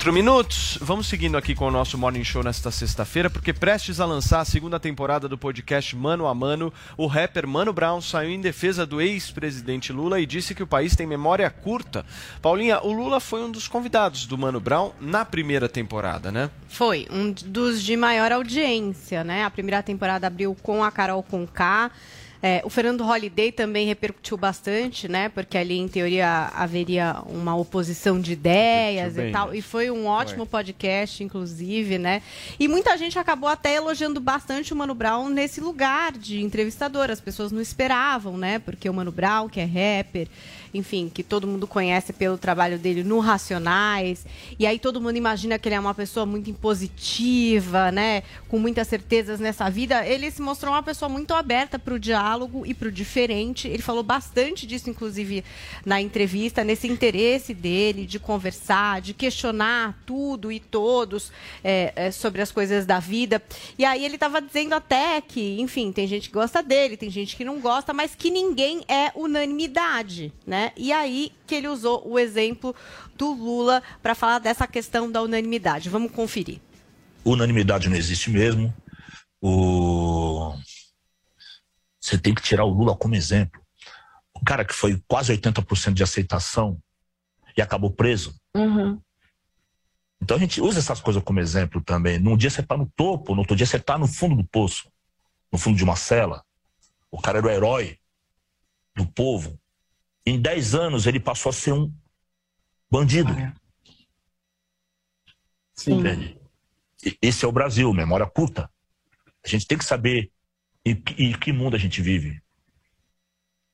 Quatro minutos. Vamos seguindo aqui com o nosso Morning Show nesta sexta-feira, porque prestes a lançar a segunda temporada do podcast Mano a Mano, o rapper Mano Brown saiu em defesa do ex-presidente Lula e disse que o país tem memória curta. Paulinha, o Lula foi um dos convidados do Mano Brown na primeira temporada, né? Foi um dos de maior audiência, né? A primeira temporada abriu com a Carol Conká. É, o Fernando Holliday também repercutiu bastante, né? Porque ali, em teoria, haveria uma oposição de ideias Repercutiu e bem, tal. né? E foi um ótimo Foi. podcast, inclusive, né? E muita gente acabou até elogiando bastante o Mano Brown nesse lugar de entrevistador. As pessoas não esperavam, né? Porque o Mano Brown, que é rapper, enfim, que todo mundo conhece pelo trabalho dele no Racionais. E aí todo mundo imagina que ele é uma pessoa muito impositiva, né? Com muitas certezas nessa vida. Ele se mostrou uma pessoa muito aberta para o diálogo e para o diferente. Ele falou bastante disso, inclusive, na entrevista, nesse interesse dele de conversar, de questionar tudo e todos é, é, sobre as coisas da vida. E aí ele estava dizendo até que, enfim, tem gente que gosta dele, tem gente que não gosta, mas que ninguém é unanimidade, né? E aí que ele usou o exemplo do Lula para falar dessa questão da unanimidade. Vamos conferir. Unanimidade não existe mesmo. O... Você tem que tirar o Lula como exemplo. O cara que foi quase 80% de aceitação e acabou preso. Uhum. Então a gente usa essas coisas como exemplo também. Num dia você está no topo, no outro dia você está no fundo do poço, no fundo de uma cela. O cara era o herói do povo. Em 10 anos ele passou a ser um bandido. Sim. Entende? Esse é o Brasil, memória curta. A gente tem que saber em, que- em que mundo a gente vive.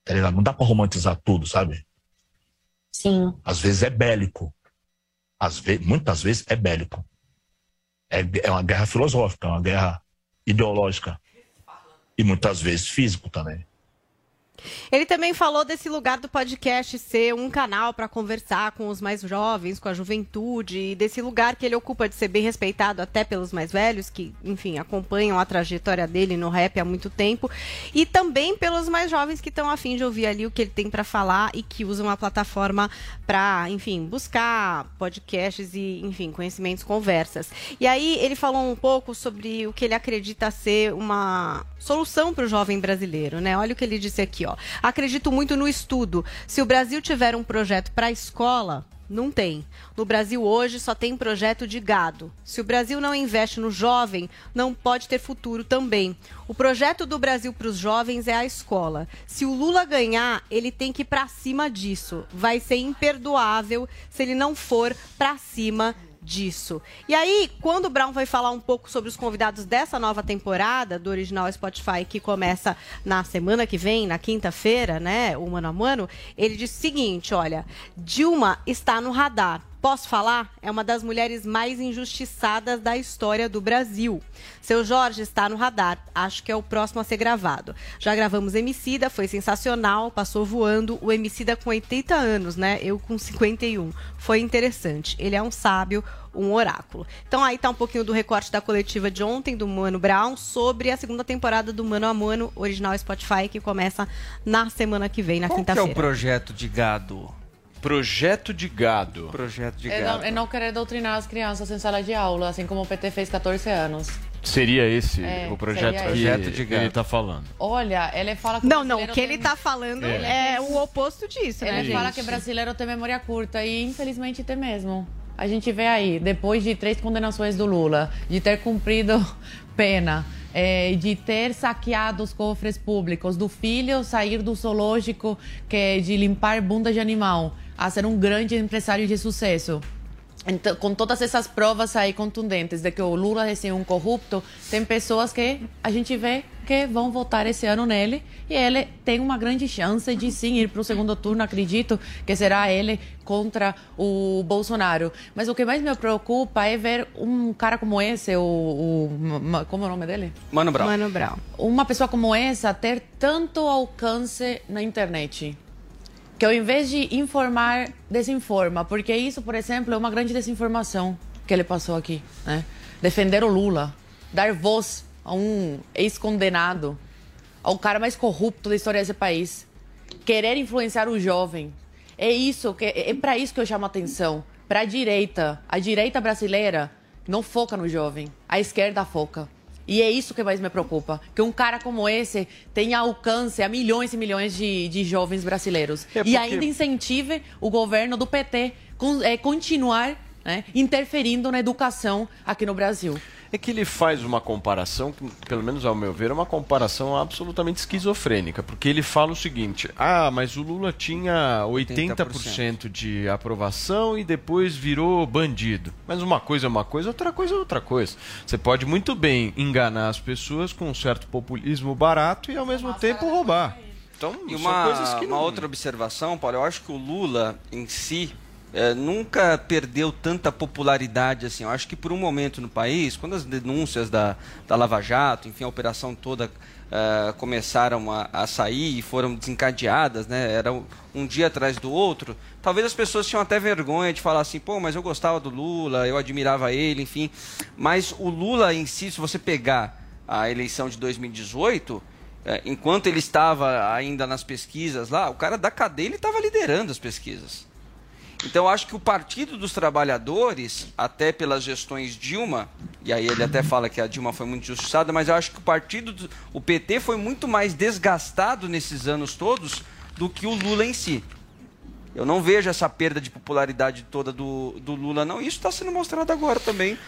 Tá ligado? Não dá pra romantizar tudo, sabe? Sim. Às vezes é bélico. Às ve muitas vezes é bélico. É, é uma guerra filosófica, é uma guerra ideológica. E muitas vezes físico também. Ele também falou desse lugar do podcast ser um canal para conversar com os mais jovens, com a juventude, e desse lugar que ele ocupa de ser bem respeitado até pelos mais velhos, que, enfim, acompanham a trajetória dele no rap há muito tempo, e também pelos mais jovens que estão afim de ouvir ali o que ele tem para falar e que usam a plataforma para, enfim, buscar podcasts e, enfim, conhecimentos, conversas. E aí ele falou um pouco sobre o que ele acredita ser uma solução para o jovem brasileiro, né? Olha o que ele disse aqui, ó. Acredito muito no estudo. Se o Brasil tiver um projeto para a escola, não tem. No Brasil hoje só tem projeto de gado. Se o Brasil não investe no jovem, não pode ter futuro também. O projeto do Brasil para os jovens é a escola. Se o Lula ganhar, ele tem que ir para cima disso. Vai ser imperdoável se ele não for para cima disso. E aí, quando o Brown vai falar um pouco sobre os convidados dessa nova temporada do original Spotify, que começa na semana que vem, na quinta-feira, né, o Mano a Mano, ele disse o seguinte, olha, Dilma está no radar. Posso falar? É uma das mulheres mais injustiçadas da história do Brasil. Seu Jorge está no radar. Acho que é o próximo a ser gravado. Já gravamos Emicida, foi sensacional, passou voando. O Emicida com 80 anos, né? Eu com 51. Foi interessante. Ele é um sábio, um oráculo. Então aí tá um pouquinho do recorte da coletiva de ontem do Mano Brown sobre a segunda temporada do Mano a Mano, original Spotify, que começa na semana que vem, na Qual que é quinta-feira. o projeto de gado? Projeto de gado. Projeto de É gado. não, é não querer doutrinar as crianças em sala de aula, assim como o PT fez 14 anos. Seria esse É, o projeto seria que esse. Projeto de gado. ele tá falando. Olha, ele fala que Não, não, o que ele tá falando É. é, o oposto disso, né, Ele fala que brasileiro tem memória curta e infelizmente tem mesmo. A gente vê aí, depois de três condenações do Lula, de ter cumprido pena, eh, de ter saqueado os cofres públicos, do filho sair do zoológico que é de limpar bunda de animal, a ser um grande empresário de sucesso. Então, com todas essas provas aí contundentes de que o Lula é sim, um corrupto, tem pessoas que a gente vê que vão votar esse ano nele e ele tem uma grande chance de sim ir para o segundo turno, acredito que será ele contra o Bolsonaro. Mas o que mais me preocupa é ver um cara como esse, o, o como é o nome dele? Mano Brown. Mano Brown. Uma pessoa como essa ter tanto alcance na internet que ao invés de informar, desinforma. Porque isso, por exemplo, é uma grande desinformação que ele passou aqui. Né? Defender o Lula, dar voz a um ex-condenado, ao cara mais corrupto da história desse país, querer influenciar o jovem. É isso que é para isso que eu chamo a atenção. Para a direita, a direita brasileira não foca no jovem, a esquerda foca. E é isso que mais me preocupa, que um cara como esse tenha alcance a milhões e milhões de, de jovens brasileiros. É E porque- ainda incentive o governo do PT con- é, continuar né, interferindo na educação aqui no Brasil. É que ele faz uma comparação, que, pelo menos ao meu ver, é uma comparação absolutamente esquizofrênica, porque ele fala o seguinte: ah, mas o Lula tinha 80% de aprovação e depois virou bandido. Mas uma coisa é uma coisa, outra coisa é outra coisa. Você pode muito bem enganar as pessoas com um certo populismo barato e ao mesmo tempo roubar. Então, E são uma, coisas que uma não... outra observação, Paulo, eu acho que o Lula em si, é, nunca perdeu tanta popularidade assim. Eu acho que por um momento no país, quando as denúncias da, da Lava Jato, enfim, a operação toda uh, começaram a, a, sair e foram desencadeadas, né? Era um, um, dia atrás do outro. Talvez as pessoas tinham até vergonha de falar assim, pô, mas eu gostava do Lula, eu admirava ele, enfim. Mas o Lula em si, se você pegar a eleição de 2018 é, enquanto ele estava ainda nas pesquisas lá, o cara da cadeia ele estava liderando as pesquisas. Então, acho que o Partido dos Trabalhadores, até pelas gestões Dilma, e aí ele até fala que a Dilma foi muito injustiçada, mas eu acho que o partido, do, o PT foi muito mais desgastado nesses anos todos do que o Lula em si. Eu não vejo essa perda de popularidade toda do, do Lula, não. Isso está sendo mostrado agora também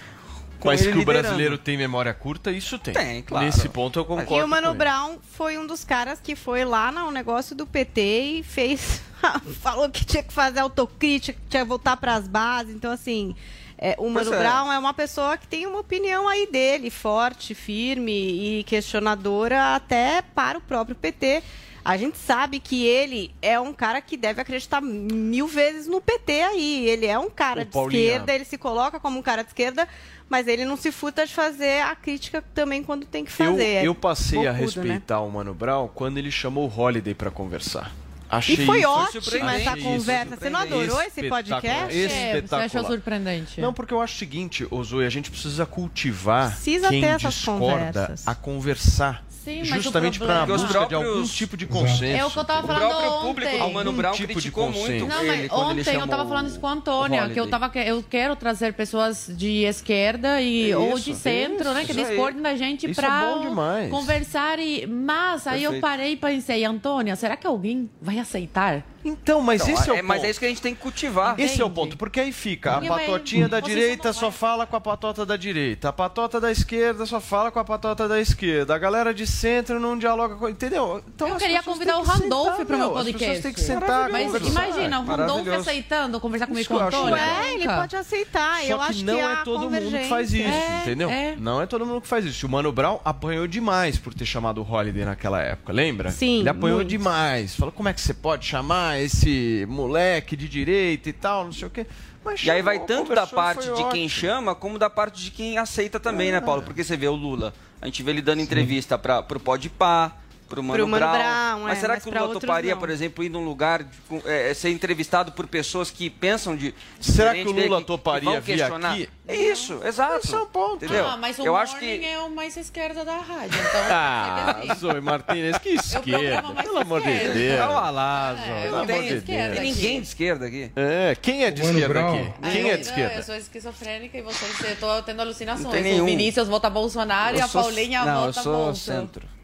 mas que o brasileiro tem memória curta, isso tem. Tem, claro. Nesse ponto eu concordo. E o Mano Brown foi um dos caras que foi lá no negócio do PT e fez. falou que tinha que fazer autocrítica, que tinha que voltar para as bases. Então, assim. É, o Mano é. Brown é uma pessoa que tem uma opinião aí dele, forte, firme e questionadora até para o próprio PT. A gente sabe que ele é um cara que deve acreditar mil vezes no PT aí. Ele é um cara o de Paulinha. esquerda, ele se coloca como um cara de esquerda, mas ele não se futa de fazer a crítica também quando tem que fazer. Eu, eu passei Bocudo, a né? respeitar né? o Mano Brown quando ele chamou o Holiday para conversar. Achei e foi ótima essa conversa. Você não adorou esse podcast? Espetacular. Você achou surpreendente? Não, porque eu acho o seguinte, Ozoi, a gente precisa cultivar precisa quem ter essas discorda conversas. a conversar. Sim, justamente para a busca próprios... de algum tipo de consenso. É o que eu tava falando o próprio ontem. público do Mano Brown tipo criticou muito Não, ele mas ontem eu tava falando isso com a Antônia, que eu, tava, eu quero trazer pessoas de esquerda e, isso, ou de centro, né, que discordem da gente para é conversar. E, mas aí Perfeito. eu parei e pensei, Antônia, será que alguém vai aceitar? Então, mas então, esse é, é o ponto. Mas é isso que a gente tem que cultivar. Esse Entendi. é o ponto, porque aí fica, a patotinha da direita só fala com a patota da direita, a patota da esquerda só fala com a patota da esquerda, a galera de centro não dialoga com... Entendeu? Então, eu queria convidar o Randolph para o meu podcast. Tem que sentar, mas imagina, o Randolph aceitando conversar comigo com o Antônio. É, ele pode aceitar. Só eu que acho não que é todo mundo que faz isso, é, entendeu? É. Não é todo mundo que faz isso. O Mano Brown apanhou demais por ter chamado o Holiday naquela época, lembra? Sim. Ele apanhou demais. Falou, como é que você pode chamar esse moleque de direita e tal, não sei o quê. Mas e aí vai tanto da parte de ótimo. quem chama, como da parte de quem aceita também, né, Paulo? Porque você vê o Lula, a gente vê ele dando entrevista para o Podpah, pro Mano, pro Mano Brown. Brown mas é, será mas que o Lula toparia, não. por exemplo, ir num lugar, é, ser entrevistado por pessoas que pensam de. Será que o Lula toparia vir aqui? É isso, exato. Esse é o ponto. Entendeu? Ah, mas o eu acho que é o mais esquerda da rádio. Então, ah, Zoe Martinez, que esquerda. Pelo amor de Deus. Calma lá, Zoe. É, não tem, de tem ninguém de esquerda aqui. É, quem é de Mano esquerda Brown. aqui? Quem é de esquerda? Eu sou esquizofrênica e vocês, eu tô tendo alucinações. Não. O Vinícius vota Bolsonaro e a Paulinha não, vota eu sou Bolsonaro. centro.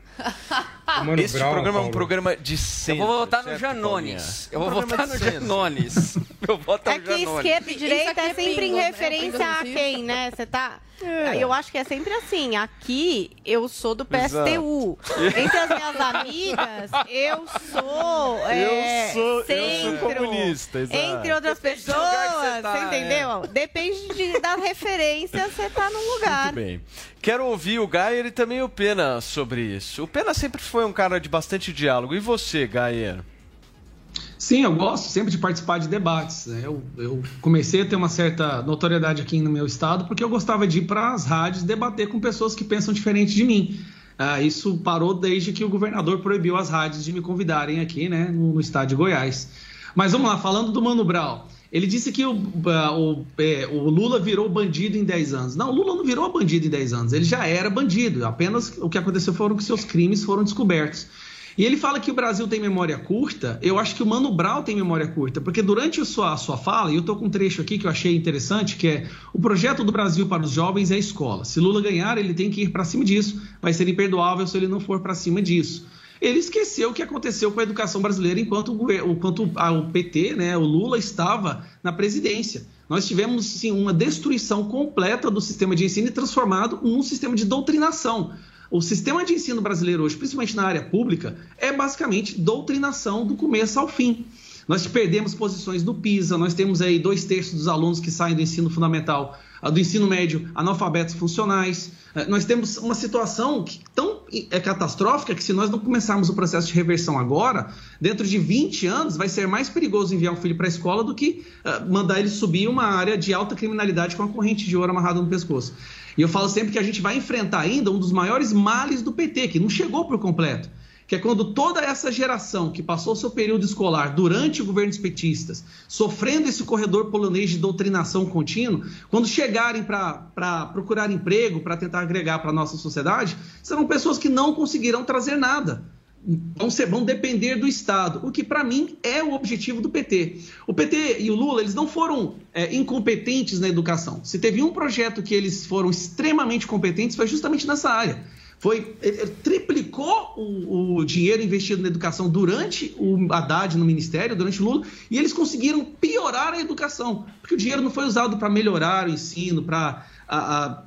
Mano Esse Brown, programa é um Paulo. programa de centro. Eu vou votar no Janones. Eu vou Um votar no. Janones. Eu voto É no que Janones. esquerda e direita é é sempre pingo, em né? referência Pingo a quem, né? Você tá. É. Eu acho que é sempre assim. Aqui eu sou do Exato. PSTU. Entre as minhas amigas, eu sou. é, Eu sou- eu sou centro. comunista, exato. Entre outras Depende pessoas, lugar que você tá, entendeu? Depende de- da referência, você tá num lugar. Muito bem. Quero ouvir o Gayer e também o Pena sobre isso. O Pena sempre foi um cara de bastante diálogo. E você, Gayer? Sim, eu gosto sempre de participar de debates. né? Eu, eu comecei a ter uma certa notoriedade aqui no meu estado porque eu gostava de ir para as rádios debater com pessoas que pensam diferente de mim. Ah, isso parou desde que o governador proibiu as rádios de me convidarem aqui né, no, no estado de Goiás. Mas vamos lá, falando do Mano Brown. Ele disse que o, ah, o, é, o Lula virou bandido em 10 anos. Não, o Lula não virou bandido em 10 anos. Ele já era bandido. Apenas o que aconteceu foram que seus crimes foram descobertos. E ele fala que o Brasil tem memória curta. Eu acho que o Mano Brown tem memória curta, porque durante a sua, a sua fala, e eu estou com um trecho aqui que eu achei interessante, que é o projeto do Brasil para os jovens é a escola. Se Lula ganhar, ele tem que ir para cima disso. Vai ser imperdoável se ele não for para cima disso. Ele esqueceu o que aconteceu com a educação brasileira enquanto o, enquanto o PT, né, o Lula, estava na presidência. Nós tivemos sim, uma destruição completa do sistema de ensino e transformado num sistema de doutrinação. O sistema de ensino brasileiro hoje, principalmente na área pública, é basicamente doutrinação do começo ao fim. Nós perdemos posições do PISA, nós temos aí dois terços dos alunos que saem do ensino fundamental, do ensino médio, analfabetos funcionais. Eh, Nós temos uma situação que- tão é catastrófica que se nós não começarmos o processo de reversão agora, dentro de 20 anos vai ser mais perigoso enviar um filho para a escola do que uh, mandar ele subir uma área de alta criminalidade com a corrente de ouro amarrada no pescoço. E eu falo sempre que a gente vai enfrentar ainda um dos maiores males do PT, que não chegou por completo que é quando toda essa geração que passou seu período escolar durante o governo dos petistas, sofrendo esse corredor polonês de doutrinação contínua, quando chegarem para procurar emprego, para tentar agregar para a nossa sociedade, serão pessoas que não conseguirão trazer nada. Vão, ser, vão depender do Estado, o que para mim é o objetivo do PT. O PT e o Lula, eles não foram é, incompetentes na educação. Se teve um projeto que eles foram extremamente competentes, foi justamente nessa área foi ele triplicou o, o, dinheiro investido na educação durante o Haddad no ministério, durante o Lula, e eles conseguiram piorar a educação, porque o dinheiro não foi usado para melhorar o ensino, para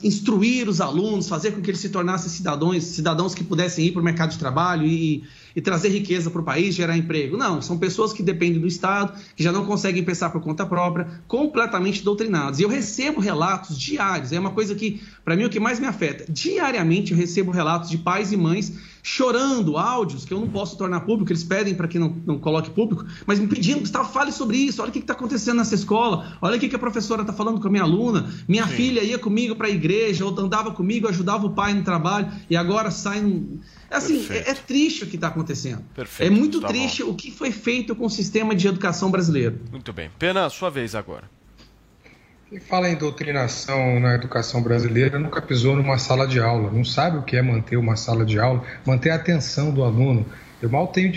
instruir os alunos, fazer com que eles se tornassem cidadãos, cidadãos que pudessem ir para o mercado de trabalho e, e trazer riqueza para o país, gerar emprego. Não, são pessoas que dependem do Estado, que já não conseguem pensar por conta própria, completamente doutrinadas. E eu recebo relatos diários, é uma coisa que, para mim, é o que mais me afeta. Diariamente eu recebo relatos de pais e mães chorando, áudios que eu não posso tornar público, eles pedem para que não, não coloque público, mas me pedindo, Gustavo, fale sobre isso, olha o que está acontecendo nessa escola, olha o que, que a professora está falando com a minha aluna, minha Sim. filha ia comigo para a igreja, ou andava comigo, ajudava o pai no trabalho, e agora sai... Um... Assim, é, é, triste o que está acontecendo. Perfeito, é muito tá triste bom. o que foi feito com o sistema de educação brasileiro. Muito bem. Pena, sua vez agora. Quem fala em doutrinação na educação brasileira nunca pisou numa sala de aula, não sabe o que é manter uma sala de aula, manter a atenção do aluno. Eu mal tenho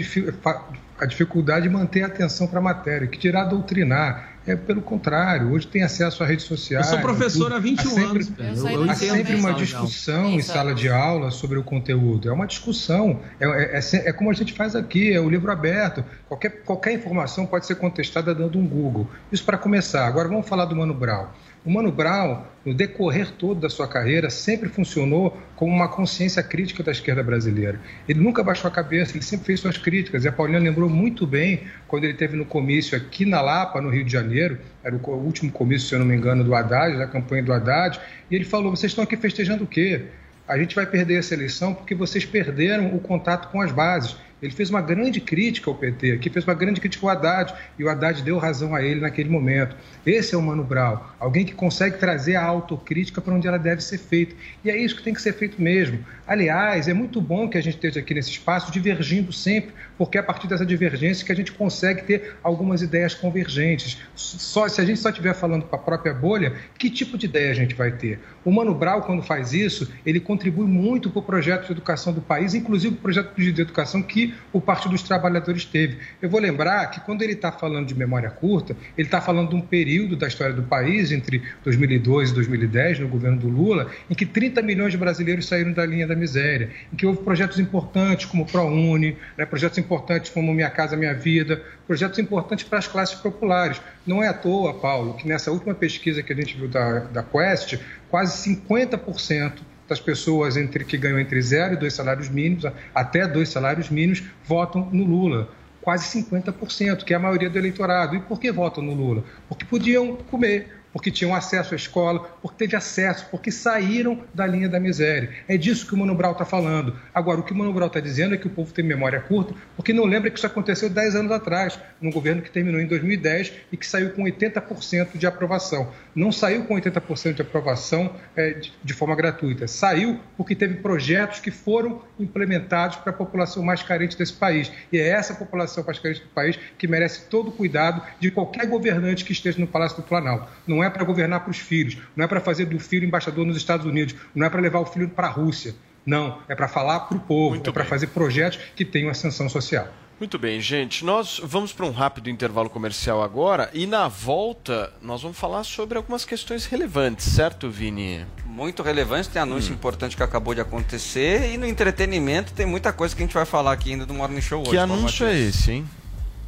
a dificuldade de manter a atenção para a matéria, que dirá doutrinar, é pelo contrário, hoje tem acesso a redes sociais. Eu sou professor há 21 há sempre, anos. Eu, eu há sempre uma discussão em sala de aula sobre o conteúdo. É uma discussão. É, é, é, é, como a gente faz aqui, é o livro aberto. Qualquer, qualquer informação pode ser contestada dando um Google. Isso para começar. Agora vamos falar do Mano Brown. O Mano Brown, no decorrer todo da sua carreira, sempre funcionou como uma consciência crítica da esquerda brasileira. Ele nunca baixou a cabeça, ele sempre fez suas críticas. E a Paulina lembrou muito bem quando ele teve no comício aqui na Lapa, no Rio de Janeiro, era o último comício, se eu não me engano, do Haddad, da campanha do Haddad, e ele falou: vocês estão aqui festejando o quê? A gente vai perder essa eleição porque vocês perderam o contato com as bases. Ele fez uma grande crítica ao PT, aqui fez uma grande crítica ao Haddad, e o Haddad deu razão a ele naquele momento. Esse é o Mano Brown, alguém que consegue trazer a autocrítica para onde ela deve ser feita. E é isso que tem que ser feito mesmo. Aliás, é muito bom que a gente esteja aqui nesse espaço divergindo sempre, porque é a partir dessa divergência que a gente consegue ter algumas ideias convergentes. Só, se a gente só estiver falando com a própria bolha, que tipo de ideia a gente vai ter? O Mano Brown, quando faz isso, ele contribui muito para o projeto de educação do país, inclusive o projeto de educação que o Partido dos Trabalhadores teve. Eu vou lembrar que quando ele está falando de memória curta, ele está falando de um período da história do país, entre 2002 e 2010, no governo do Lula, em que 30 milhões de brasileiros saíram da linha da miséria, em que houve projetos importantes como o ProUni, né, projetos importantes como Minha Casa Minha Vida, projetos importantes para as classes populares. Não é à toa, Paulo, que nessa última pesquisa que a gente viu da, da Quest, quase 50% das pessoas entre que ganham entre zero e dois salários mínimos, até dois salários mínimos, votam no Lula. Quase 50%, que é a maioria do eleitorado. E por que votam no Lula? Porque podiam comer, porque tinham acesso à escola, porque teve acesso, porque saíram da linha da miséria. É disso que o Mano Brown está falando. Agora, o que o Mano Brown está dizendo é que o povo tem memória curta, porque não lembra que isso aconteceu 10 anos atrás, num governo que terminou em 2010 e que saiu com 80% de aprovação. Não saiu com 80% de aprovação é, de, de forma gratuita. Saiu porque teve projetos que foram implementados para a população mais carente desse país. E é essa população mais carente do país que merece todo o cuidado de qualquer governante que esteja no Palácio do Planalto. Não não é para governar para os filhos, não é para fazer do filho embaixador nos Estados Unidos, não é para levar o filho para a Rússia. Não, é para falar para o povo, Muito é para fazer projetos que tenham ascensão social. Muito bem, gente. Nós vamos para um rápido intervalo comercial agora e na volta nós vamos falar sobre algumas questões relevantes, certo, Vini? Muito relevantes, tem anúncio hum. importante que acabou de acontecer e no entretenimento tem muita coisa que a gente vai falar aqui ainda do Morning Show hoje. Que anúncio é esse, hein?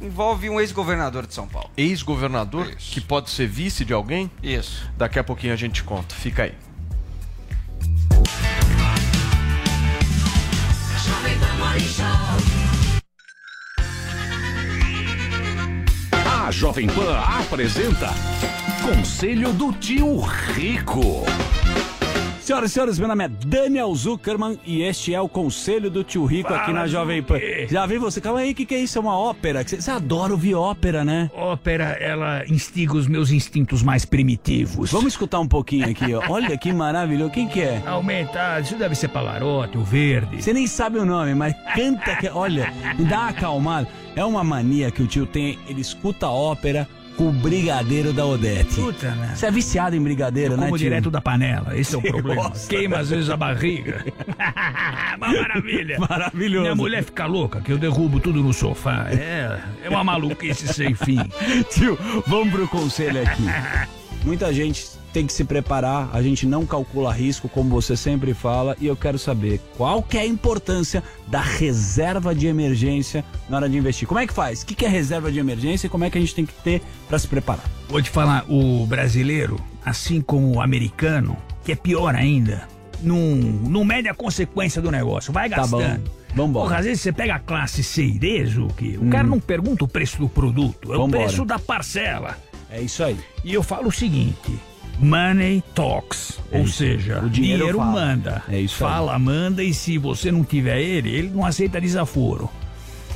Envolve um ex-governador de São Paulo. Ex-governador? Que pode ser vice de alguém? Isso. Daqui a pouquinho a gente conta. Fica aí. A Jovem Pan apresenta Conselho do Tio Rico. Senhoras e senhores, meu nome é Daniel Zuckerman e este é o Conselho do Tio Rico aqui na Jovem Pan. Já vi você? Calma aí, o que, que é isso? É uma ópera? Você, adora ouvir ópera, né? Ópera, ela instiga os meus instintos mais primitivos. Vamos escutar um pouquinho aqui, ó. Olha que maravilhoso. Quem que é? Aumenta, isso deve ser Pavarotti, o Verde. Você nem sabe o nome, mas canta que. Olha, me dá uma acalmada. É uma mania que o tio tem, ele escuta ópera com o brigadeiro da Odete. Puta, né? Você é viciado em brigadeiro, Eu né, como tio? direto da panela, esse é o Você problema. gosta. Queima às vezes a barriga. uma maravilha. Maravilhoso. Minha mulher fica louca, que eu derrubo tudo no sofá. É, é uma maluquice sem fim. Tio, vamos pro conselho aqui. Muita gente tem que se preparar, a gente não calcula risco, como você sempre fala, e eu quero saber qual que é a importância da reserva de emergência na hora de investir. Como é que faz? O que que é reserva de emergência e como é que a gente tem que ter para se preparar? Vou te falar, o brasileiro, assim como o americano, que é pior ainda, não, não mede a consequência do negócio, vai Tá bom. gastando. Vambora. Porra, às vezes você pega a classe C e D, Zuki, o cara não pergunta o preço do produto, é Hum. Vambora. o preço da parcela. É isso aí. E eu falo o seguinte: money talks. É ou isso. seja, O dinheiro fala. manda. É isso aí. Fala, manda, e se você não tiver ele, ele não aceita desaforo.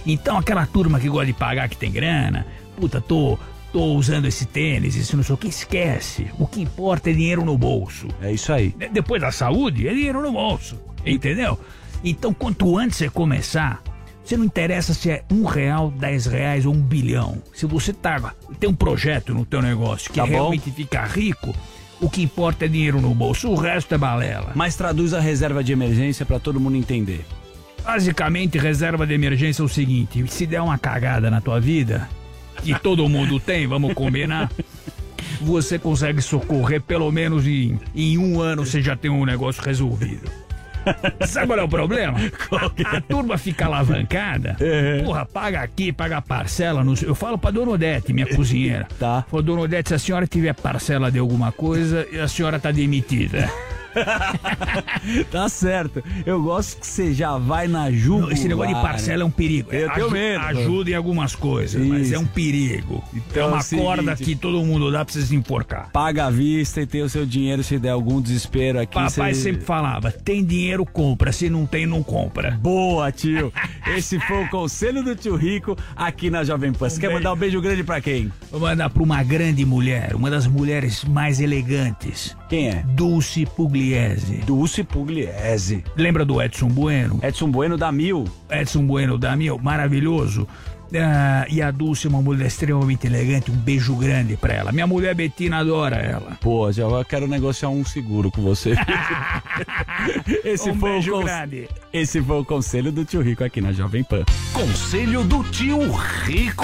Então aquela turma que gosta de pagar que tem grana, puta, tô. Tô usando esse tênis, isso não sei o que, esquece. O que importa é dinheiro no bolso. É isso aí. De- Depois da saúde, é dinheiro no bolso. Entendeu? Então, quanto antes você começar, você não interessa se é um real, dez reais ou um bilhão. Se você tá, tem um projeto no teu negócio que Tá bom. realmente ficar rico, o que importa é dinheiro no bolso, o resto é balela. Mas traduz a reserva de emergência para todo mundo entender. Basicamente, reserva de emergência é o seguinte: se der uma cagada na tua vida, que todo mundo tem, vamos combinar. Você consegue socorrer pelo menos em, em um ano você já tem um negócio resolvido. Sabe qual é o problema? A turma fica alavancada. Porra, paga aqui, paga parcela. No... Eu falo pra Dona Odete, minha cozinheira. Tá. Falo, Dona Odete, se a senhora tiver parcela de alguma coisa, a senhora tá demitida. tá certo. Eu gosto que você já vai na jugular. Esse negócio de parcela é um perigo. Eu tenho Aju- medo. Ajuda em algumas coisas, mas Isso. é um perigo. Então é é uma seguinte- corda que todo mundo dá pra você se enforcar. Paga à vista e tem o seu dinheiro se der algum desespero aqui. Papai você- sempre falava: tem dinheiro, compra. Se não tem, não compra. Boa, tio. Esse foi o conselho do tio Rico aqui na Jovem Pan. Você quer mandar um beijo grande pra quem? Vou mandar pra uma grande mulher, uma das mulheres mais elegantes. Quem é? Dulce Pugliese. Dulce Pugliese. Lembra do Edson Bueno? Edson Bueno da Mil. Edson Bueno da Mil, maravilhoso. Ah, e a Dulce é uma mulher extremamente elegante, um beijo grande pra ela. Minha mulher Betina adora ela. Pô, já eu quero negociar um seguro com você. Esse Um foi beijo o grande. Esse foi o conselho do tio Rico aqui na Jovem Pan. Conselho do tio Rico.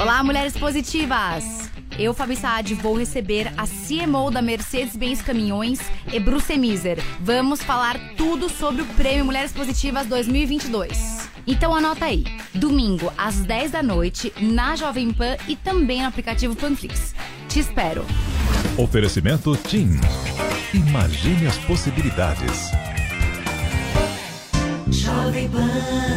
Olá, mulheres positivas! Eu, Fabi Saad, vou receber a CMO da Mercedes-Benz Caminhões, Ebru Semiser. Vamos falar tudo sobre o Prêmio Mulheres Positivas 2022. Então anota aí, domingo às 10 da noite, na Jovem Pan e também no aplicativo Panflix. Te espero! Oferecimento TIM. Imagine as possibilidades. Jovem Pan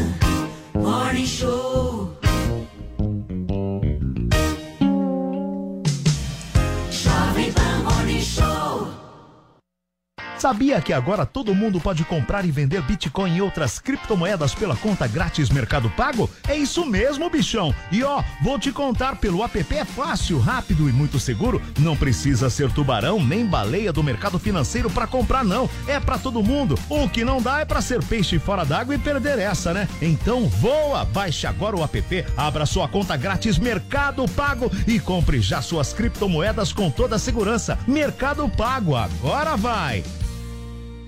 Sabia que agora todo mundo pode comprar e vender Bitcoin e outras criptomoedas pela conta grátis Mercado Pago? É isso mesmo, bichão! E ó, vou te contar pelo app é fácil, rápido e muito seguro. Não precisa ser tubarão nem baleia do mercado financeiro para comprar não. É para todo mundo. O que não dá é para ser peixe fora d'água e perder essa, né? Então voa, baixe agora o app, abra sua conta grátis Mercado Pago e compre já suas criptomoedas com toda a segurança. Mercado Pago, agora vai!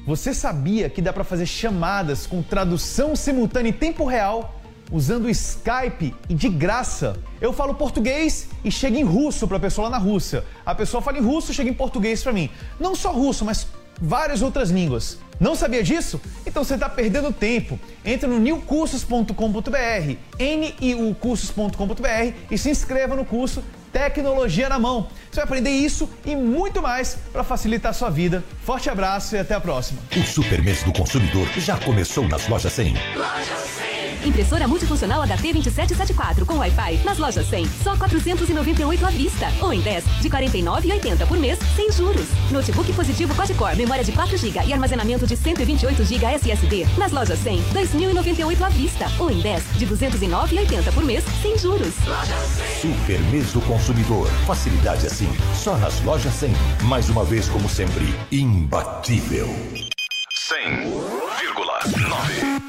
Você sabia que dá para fazer chamadas com tradução simultânea em tempo real usando Skype e de graça? Eu falo português e chega em russo para a pessoa lá na Rússia. A pessoa fala em russo chega em português para mim. Não só russo, mas várias outras línguas. Não sabia disso? Então você está perdendo tempo. Entre no newcursos.com.br, niucursos.com.br e se inscreva no curso Tecnologia na Mão. Você vai aprender isso e muito mais para facilitar a sua vida. Forte abraço e até a próxima. O Super Mês do Consumidor já começou nas lojas 100. Impressora multifuncional HT 2774 com Wi-Fi nas lojas 100, só 498 à vista. Ou em 10, de 49,80 por mês, sem juros. Notebook positivo quad-core, memória de 4 GB e armazenamento de 128 GB SSD. Nas lojas 100, 2.098 à vista. Ou em 10, de 209,80 por mês, sem juros. Super Mês do Consumidor. Facilidade assim, só nas lojas 100. Mais uma vez, como sempre, imbatível. 100,9.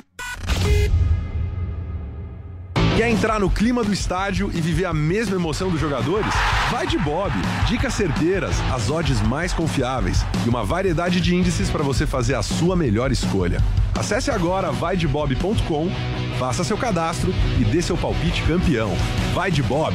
Quer entrar no clima do estádio e viver a mesma emoção dos jogadores? Vai de Bob. Dicas certeiras, as odds mais confiáveis e uma variedade de índices para você fazer a sua melhor escolha. Acesse agora vaidebob.com, faça seu cadastro e dê seu palpite campeão. Vai de Bob.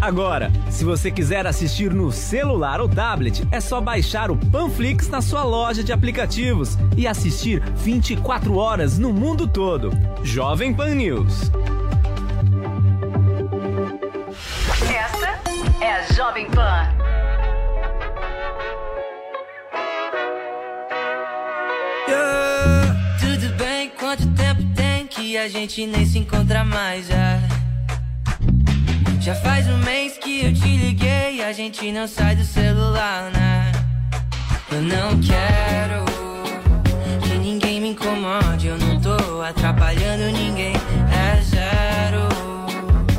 Agora, se você quiser assistir no celular ou tablet, é só baixar o Panflix na sua loja de aplicativos e assistir 24 horas no mundo todo. Jovem Pan News. Essa é a Jovem Pan. Yeah. Tudo bem, quanto tempo tem que a gente nem se encontra mais já? Já faz um mês que eu te liguei a gente não sai do celular, né? Eu não quero que ninguém me incomode, eu não tô atrapalhando ninguém, é zero.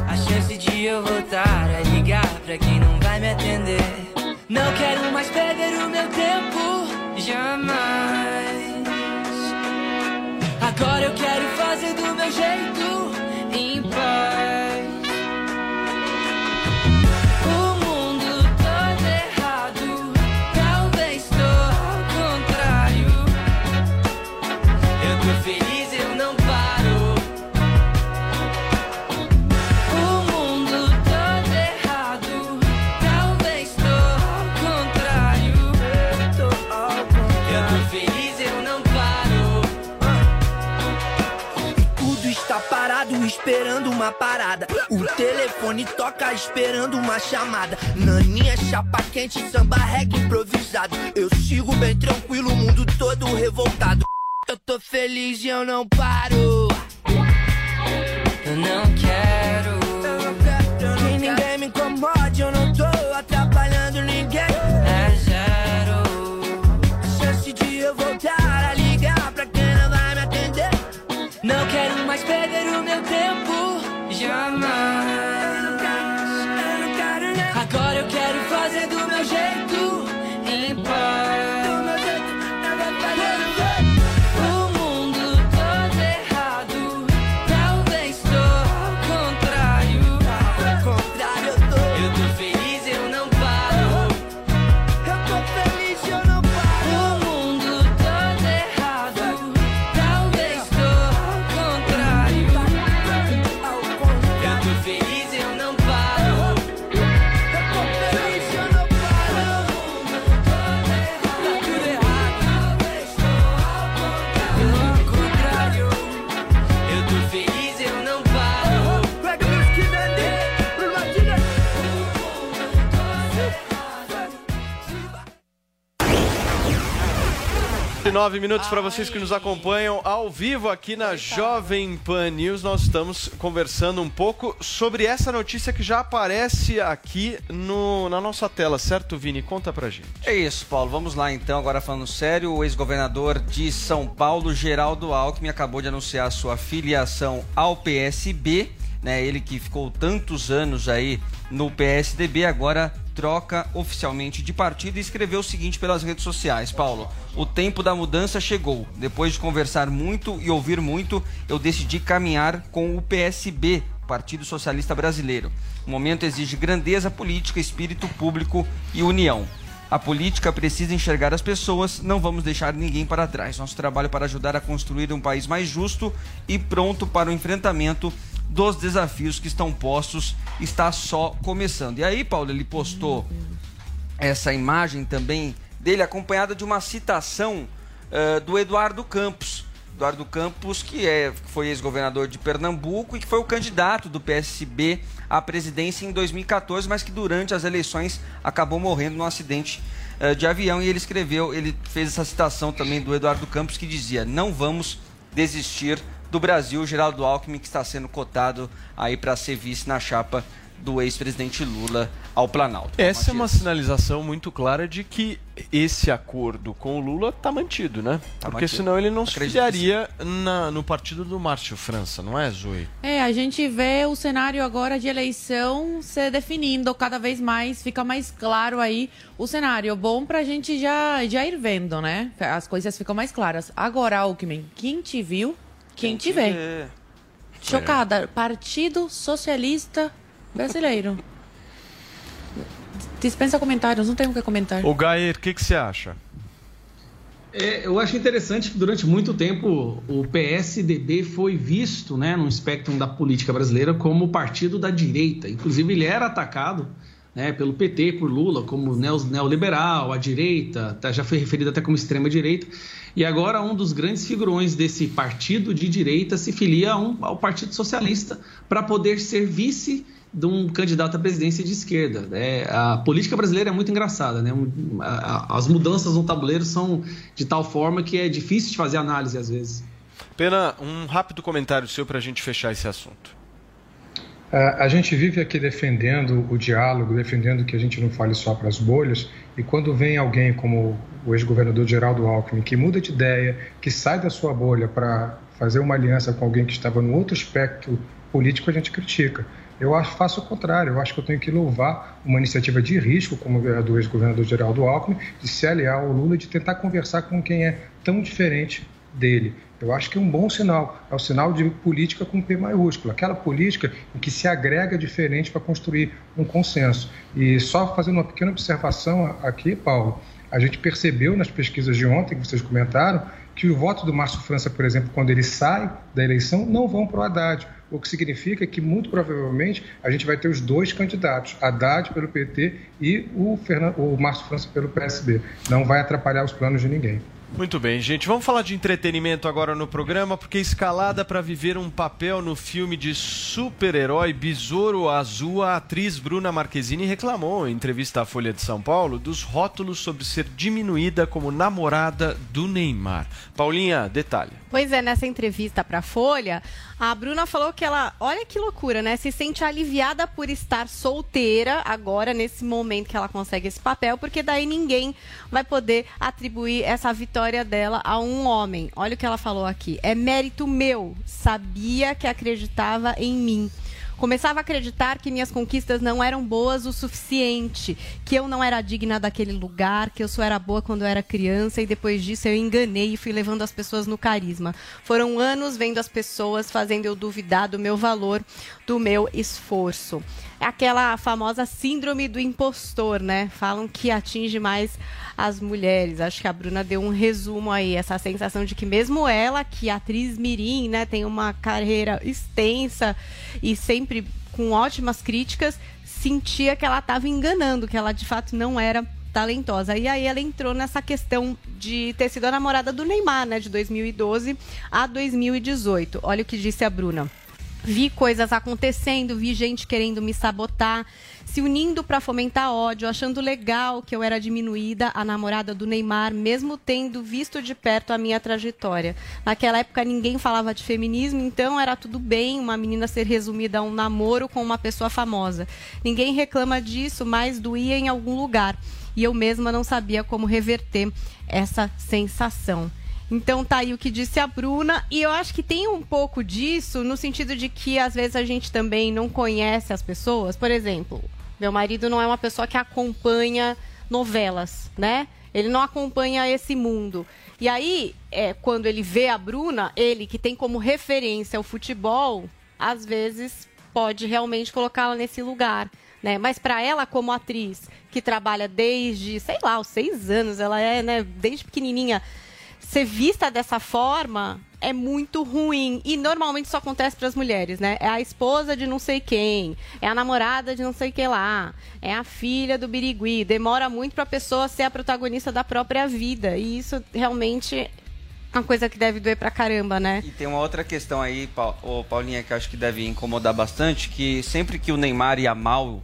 A chance de eu voltar a ligar pra quem não vai me atender. Não quero mais perder o meu tempo, jamais. Agora eu quero fazer do meu jeito, uma parada. O telefone toca esperando uma chamada. Naninha, chapa quente, samba reggae improvisado. Eu sigo bem tranquilo, o mundo todo revoltado. Eu tô feliz e eu não paro. Eu não quero 9 minutos para vocês que nos acompanham ao vivo aqui na Jovem Pan News. Nós estamos conversando um pouco sobre essa notícia que já aparece aqui no, na nossa tela, certo, Vini? Conta pra gente. É isso, Paulo. Vamos lá então, agora falando sério. O ex-governador de São Paulo, Geraldo Alckmin, acabou de anunciar sua filiação ao PSB. Né? Ele que ficou tantos anos aí no PSDB, agora troca oficialmente de partido e escreveu o seguinte pelas redes sociais, Paulo. O tempo da mudança chegou. Depois de conversar muito e ouvir muito, eu decidi caminhar com o PSB Partido Socialista Brasileiro. O momento exige grandeza política, espírito público e união. A política precisa enxergar as pessoas, não vamos deixar ninguém para trás. Nosso trabalho para ajudar a construir um país mais justo e pronto para o enfrentamento dos desafios que estão postos está só começando. E aí, Paulo, ele postou essa imagem também dele acompanhada de uma citação uh, do Eduardo Campos. Eduardo Campos, que é, foi ex-governador de Pernambuco e que foi o candidato do PSB à presidência em 2014, mas que durante as eleições acabou morrendo num acidente uh, de avião. E ele escreveu, ele fez essa citação também do Eduardo Campos que dizia: Não vamos desistir do Brasil, Geraldo Alckmin, que está sendo cotado aí para ser vice na chapa do ex-presidente Lula ao Planalto. Essa é uma sinalização muito clara de que esse acordo com o Lula está mantido, né? Tá Porque mantido. senão ele não se Acredito filiaria na- no partido do Márcio França, não é, Zoe? É, a gente vê o cenário agora de eleição se definindo cada vez mais, fica mais claro aí o cenário. Bom pra gente já, já ir vendo, né? As coisas ficam mais claras. Agora, Alckmin, quem te viu, quem, te vê. Chocada. Partido Socialista Brasileiro. Dispensa comentários, não tenho o que comentar. O Gair, o que, que você acha? É, eu acho interessante que durante muito tempo o PSDB foi visto, né, no espectro da política brasileira, como o partido da direita. Inclusive, ele era atacado né, pelo PT, por Lula, como neo- neoliberal, a direita, tá, já foi referido até como extrema-direita. E agora, um dos grandes figurões desse partido de direita se filia um- ao Partido Socialista para poder ser vice de um candidato à presidência de esquerda. né? A política brasileira é muito engraçada. Né? Um- a- a- As mudanças no tabuleiro são de tal forma que é difícil de fazer análise às vezes. Pena, um rápido comentário seu para a gente fechar esse assunto. A gente vive aqui defendendo o diálogo, defendendo que a gente não fale só para as bolhas, e quando vem alguém como o ex-governador Geraldo Alckmin, que muda de ideia, que sai da sua bolha para fazer uma aliança com alguém que estava no outro espectro político, a gente critica. Eu faço o contrário, eu acho que eu tenho que louvar uma iniciativa de risco, como a do ex-governador Geraldo Alckmin, de se aliar ao Lula, de tentar conversar com quem é tão diferente dele. Eu acho que é um bom sinal, é o sinal de política com P maiúsculo, aquela política em que se agrega diferente para construir um consenso. E só fazendo uma pequena observação aqui, Paulo, a gente percebeu nas pesquisas de ontem que vocês comentaram que o voto do Márcio França, por exemplo, quando ele sai da eleição, não vão para o Haddad. O que significa que, muito provavelmente, a gente vai ter os dois candidatos, Haddad pelo PT e o, o Márcio França pelo PSB. Não vai atrapalhar os planos de ninguém. Muito bem, gente. Vamos falar de entretenimento agora no programa, porque escalada para viver um papel no filme de super-herói Besouro Azul, a atriz Bruna Marquezine reclamou em entrevista à Folha de São Paulo dos rótulos sobre ser diminuída como namorada do Neymar. Paulinha, detalhe. Pois é, nessa entrevista para Folha, a Bruna falou que ela, olha que loucura, né? Se sente aliviada por estar solteira agora, nesse momento que ela consegue esse papel, porque daí ninguém vai poder atribuir essa vitória dela a um homem. Olha o que ela falou aqui. É mérito meu. Sabia que acreditava em mim. Começava a acreditar que minhas conquistas não eram boas o suficiente, que eu não era digna daquele lugar, que eu só era boa quando eu era criança e depois disso eu enganei e fui levando as pessoas no carisma. Foram anos vendo as pessoas fazendo eu duvidar do meu valor, do meu esforço. É aquela famosa síndrome do impostor, né? Falam que atinge mais as mulheres. Acho que a Bruna deu um resumo aí, essa sensação de que mesmo ela, que é atriz mirim, né, tem uma carreira extensa e sempre com ótimas críticas, sentia que ela estava enganando, que ela de fato não era talentosa. E aí ela entrou nessa questão de ter sido a namorada do Neymar, né, de 2012 a 2018. Olha o que disse a Bruna. Vi coisas acontecendo, vi gente querendo me sabotar, se unindo para fomentar ódio, achando legal que eu era diminuída, a namorada do Neymar, mesmo tendo visto de perto a minha trajetória. Naquela época ninguém falava de feminismo, então era tudo bem uma menina ser resumida a um namoro com uma pessoa famosa. Ninguém reclama disso, mas doía em algum lugar. E eu mesma não sabia como reverter essa sensação. Então tá aí o que disse a Bruna, e eu acho que tem um pouco disso no sentido de que às vezes a gente também não conhece as pessoas. Por exemplo, meu marido não é uma pessoa que acompanha novelas, né? Ele não acompanha esse mundo. E aí, é, quando ele vê a Bruna, ele que tem como referência o futebol, às vezes pode realmente colocá-la nesse lugar. Né? Mas para ela, como atriz, que trabalha desde, sei lá, os seis anos, ela é, né, desde pequenininha, ser vista dessa forma é muito ruim. E normalmente isso acontece para as mulheres, né? É a esposa de não sei quem, é a namorada de não sei que lá, é a filha do birigui. Demora muito para a pessoa ser a protagonista da própria vida. E isso realmente é uma coisa que deve doer pra caramba, né? E tem uma outra questão aí, Paulinha, que acho que deve incomodar bastante, que sempre que o Neymar ia mal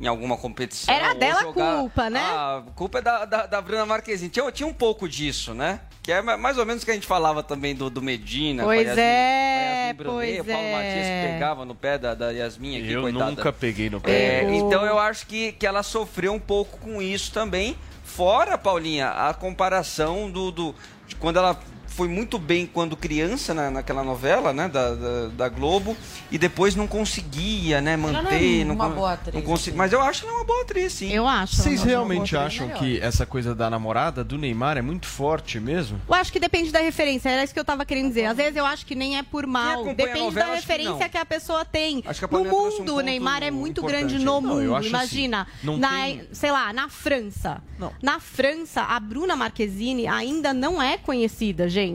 em alguma competição... Era dela a culpa, né? Ah, a culpa é da, da, da Bruna Marquezine. Tinha, tinha um pouco disso, né? Que é ma- mais ou menos o que a gente falava também do, do Medina. com a Pois Yasmin- é, com a Yasmin Brunet, pois o Paulo é. Matias que pegava no pé da, da Yasmin aqui, Eu coitada. nunca peguei no pé. É, então eu acho que, que ela sofreu um pouco com isso também. Fora, Paulinha, a comparação do, do de quando ela foi muito bem quando criança na, naquela novela, né, da, da, da Globo, e depois não conseguia, né, não é manter. uma con- boa atriz, não consegui- Mas eu acho ela uma boa atriz, sim. Eu acho. Vocês realmente acham atriz. que essa coisa da namorada do Neymar é muito forte mesmo? Eu acho que depende da referência, era isso que eu tava querendo dizer. Às vezes eu acho que nem é por mal. Depende novela, da que referência não. que, a pessoa tem. Acho que a no trouxe um mundo, o Neymar é muito importante grande no Não, mundo. acho Imagina, assim, não na, tem- sei lá, na França. Na França, a Bruna Marquezine ainda não é conhecida, gente.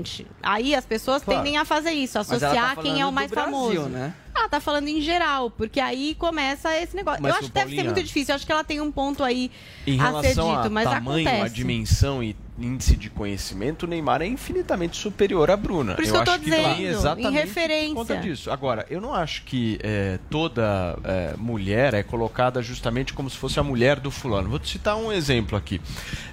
Aí as pessoas Claro. tendem a fazer isso, tá associar quem é o mais Brasil, famoso. né? Ela tá falando em geral, porque aí começa esse negócio. Mas, eu acho que deve ser muito difícil. Eu acho que ela tem um ponto aí Em a ser dito, a mas tamanho, acontece. a dimensão e índice de conhecimento, o Neymar é infinitamente superior à Bruna. Por isso que eu tô acho que dizendo, vem em exatamente referência. por conta disso. Agora, eu não acho que é, toda é, mulher é colocada justamente como se fosse a mulher do fulano. Vou te citar um exemplo aqui.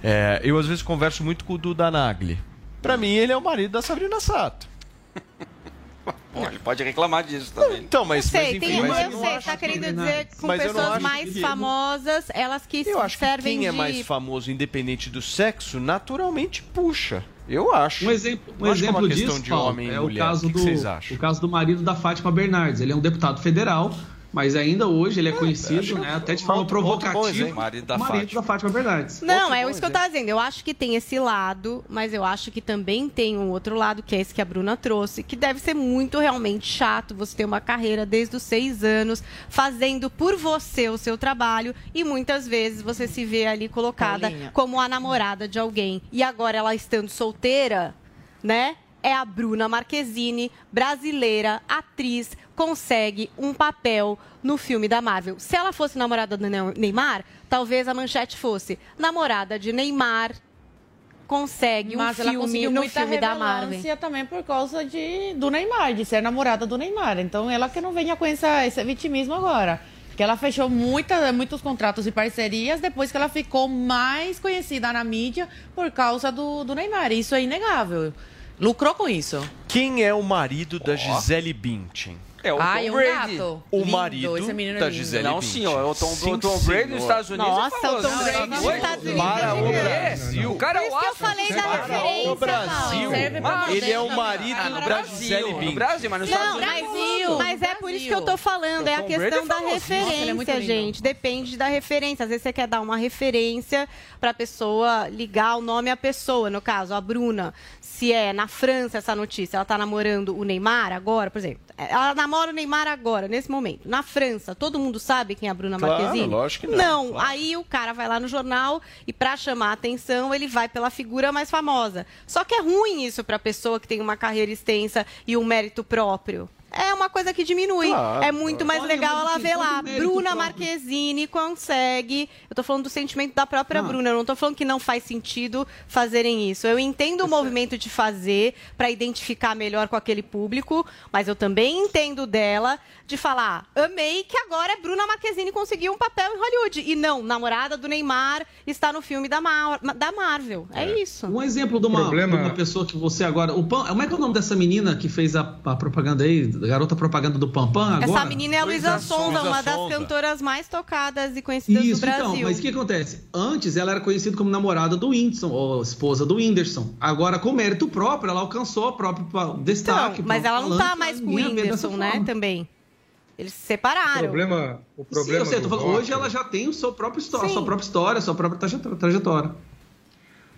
É, eu às vezes converso muito com o Duda Nagli. Pra mim, ele é o marido da Sabrina Sato. Pode, pode reclamar disso também. Então, mas, Eu sei, mas, enfim, tem, mas eu sei, tá querendo dizer que com eu pessoas mais que- famosas, elas que Eu acho que servem quem é de... mais famoso, independente do sexo, naturalmente puxa. Eu acho. Um exemplo, um que é exemplo uma questão disso, de Paulo, homem e é o mulher. caso o que do que vocês acham? o caso do marido da Fátima Bernardes. Ele é um deputado federal, mas ainda hoje ele é conhecido, né, até de forma provocativa. Marido da marido Fátima. da Fátima Bernardes. Não, Outro é isso que eu tava dizendo. Eu acho que tem esse lado, mas eu acho que também tem um outro lado, que é esse que a Bruna trouxe, que deve ser muito realmente chato você ter uma carreira desde os seis anos, fazendo por você o seu trabalho, e muitas vezes você se vê ali colocada Paulinha. como a namorada de alguém. E agora ela estando solteira, né? É a Bruna Marquezine, brasileira, atriz, consegue um papel no filme da Marvel. Se ela fosse namorada do Ne- Neymar, talvez a manchete fosse namorada de Neymar consegue um Mas ela filme no muita filme da Marvel. também por causa de, do Neymar, de ser namorada do Neymar. Então ela que não venha com essa, esse vitimismo agora. Porque ela fechou muita, muitos contratos e parcerias depois que ela ficou mais conhecida na mídia por causa do, do Neymar. Isso é inegável. Lucrou com isso. Quem é o marido da Gisele Bündchen? É o Ai, Tom um Brady. gato. O Lindo, marido esse menino é da. Gisele Não, senhor. O Tom, Sim, o Tom Brady nos senhor. Estados Unidos Nossa, é famoso. o Tom Brady tá nos doido? Estados Unidos Para é o. Brasil. O cara é Por o isso que eu astro. falei da Para referência, o Brasil. Ele é o marido no da Brasil, Gisele no Bündchen. Brasil, mas nos Estados Não, Unidos. mas, Brasil, mas é por isso que eu tô falando, é a Brady questão é da. Nossa, é referência, lindo. gente. Depende da referência. Às vezes você quer dar uma referência pra pessoa ligar o nome à pessoa, no caso, a Bruna. Se é na França essa notícia, ela tá namorando o Neymar agora, por exemplo. Ela namora o Neymar agora, nesse momento. Na França, todo mundo sabe quem é a Bruna Claro, Marquezine? lógico que não, Não, claro. aí o cara vai lá no jornal e pra chamar a atenção, ele vai pela figura mais famosa. Só que é ruim isso pra pessoa que tem uma carreira extensa e um mérito próprio. É uma coisa que diminui. Claro, é muito mais Olha, legal mas ela ver lá. Bruna próprio. Marquezine consegue. Eu tô falando do sentimento da própria Não. Bruna. Eu não tô falando que não faz sentido fazerem isso. Eu entendo o movimento de fazer pra identificar melhor com aquele público, mas eu também entendo dela de falar: amei que agora é Bruna Marquezine conseguiu um papel em Hollywood. E não, namorada do Neymar está no filme da, Mar- da Marvel. É, isso. Um exemplo de uma, Problema- de uma pessoa que você agora. O como é que é o nome dessa menina que fez a, a propaganda aí? Garota propaganda do Pampam agora? Essa menina é a Luísa Luísa Sonza, uma das cantoras mais tocadas e conhecidas Isso, do Brasil. então, mas o que acontece? Antes ela era conhecida como namorada do Whindersson, ou esposa do Whindersson. Agora, com mérito próprio, ela alcançou o próprio pa- destaque. Então, mas ela não tá mais com o Whindersson, né? forma. Também. Eles se O separaram. problema, o Sim, problema eu sei, do falando, hoje rótulo- ela já tem o seu próprio histó- Sim. sua própria história, sua própria trajetória- trajetória.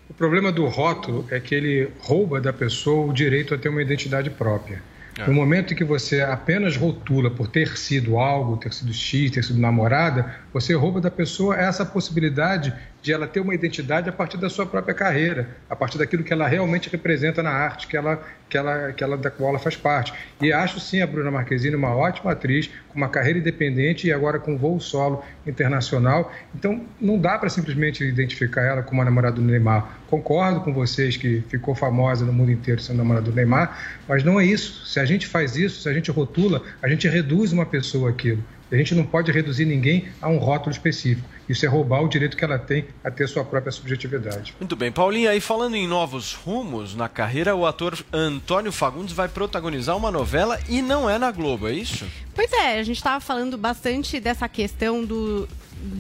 O problema do rótulo é que ele rouba da pessoa o direito a ter uma identidade própria. É. No momento em que você apenas rotula por ter sido algo, ter sido X, ter sido namorada, você rouba da pessoa essa possibilidade de ela ter uma identidade a partir da sua própria carreira, a partir daquilo que ela realmente representa na arte que ela, que ela, que ela, da qual ela faz parte. E acho sim a Bruna Marquezine uma ótima atriz, com uma carreira independente e agora com voo solo internacional. Então não dá para simplesmente identificar ela como a namorada do Neymar. Concordo com vocês que ficou famosa no mundo inteiro sendo namorada do Neymar, mas não é isso. Se a gente faz isso, se a gente rotula, a gente reduz uma pessoa aquilo. A gente não pode reduzir ninguém a um rótulo específico. Isso é roubar o direito que ela tem a ter sua própria subjetividade. Muito bem, Paulinha, aí falando em novos rumos na carreira, o ator Antônio Fagundes vai protagonizar uma novela e não é na Globo, é isso? Pois é, a gente estava falando bastante dessa questão do,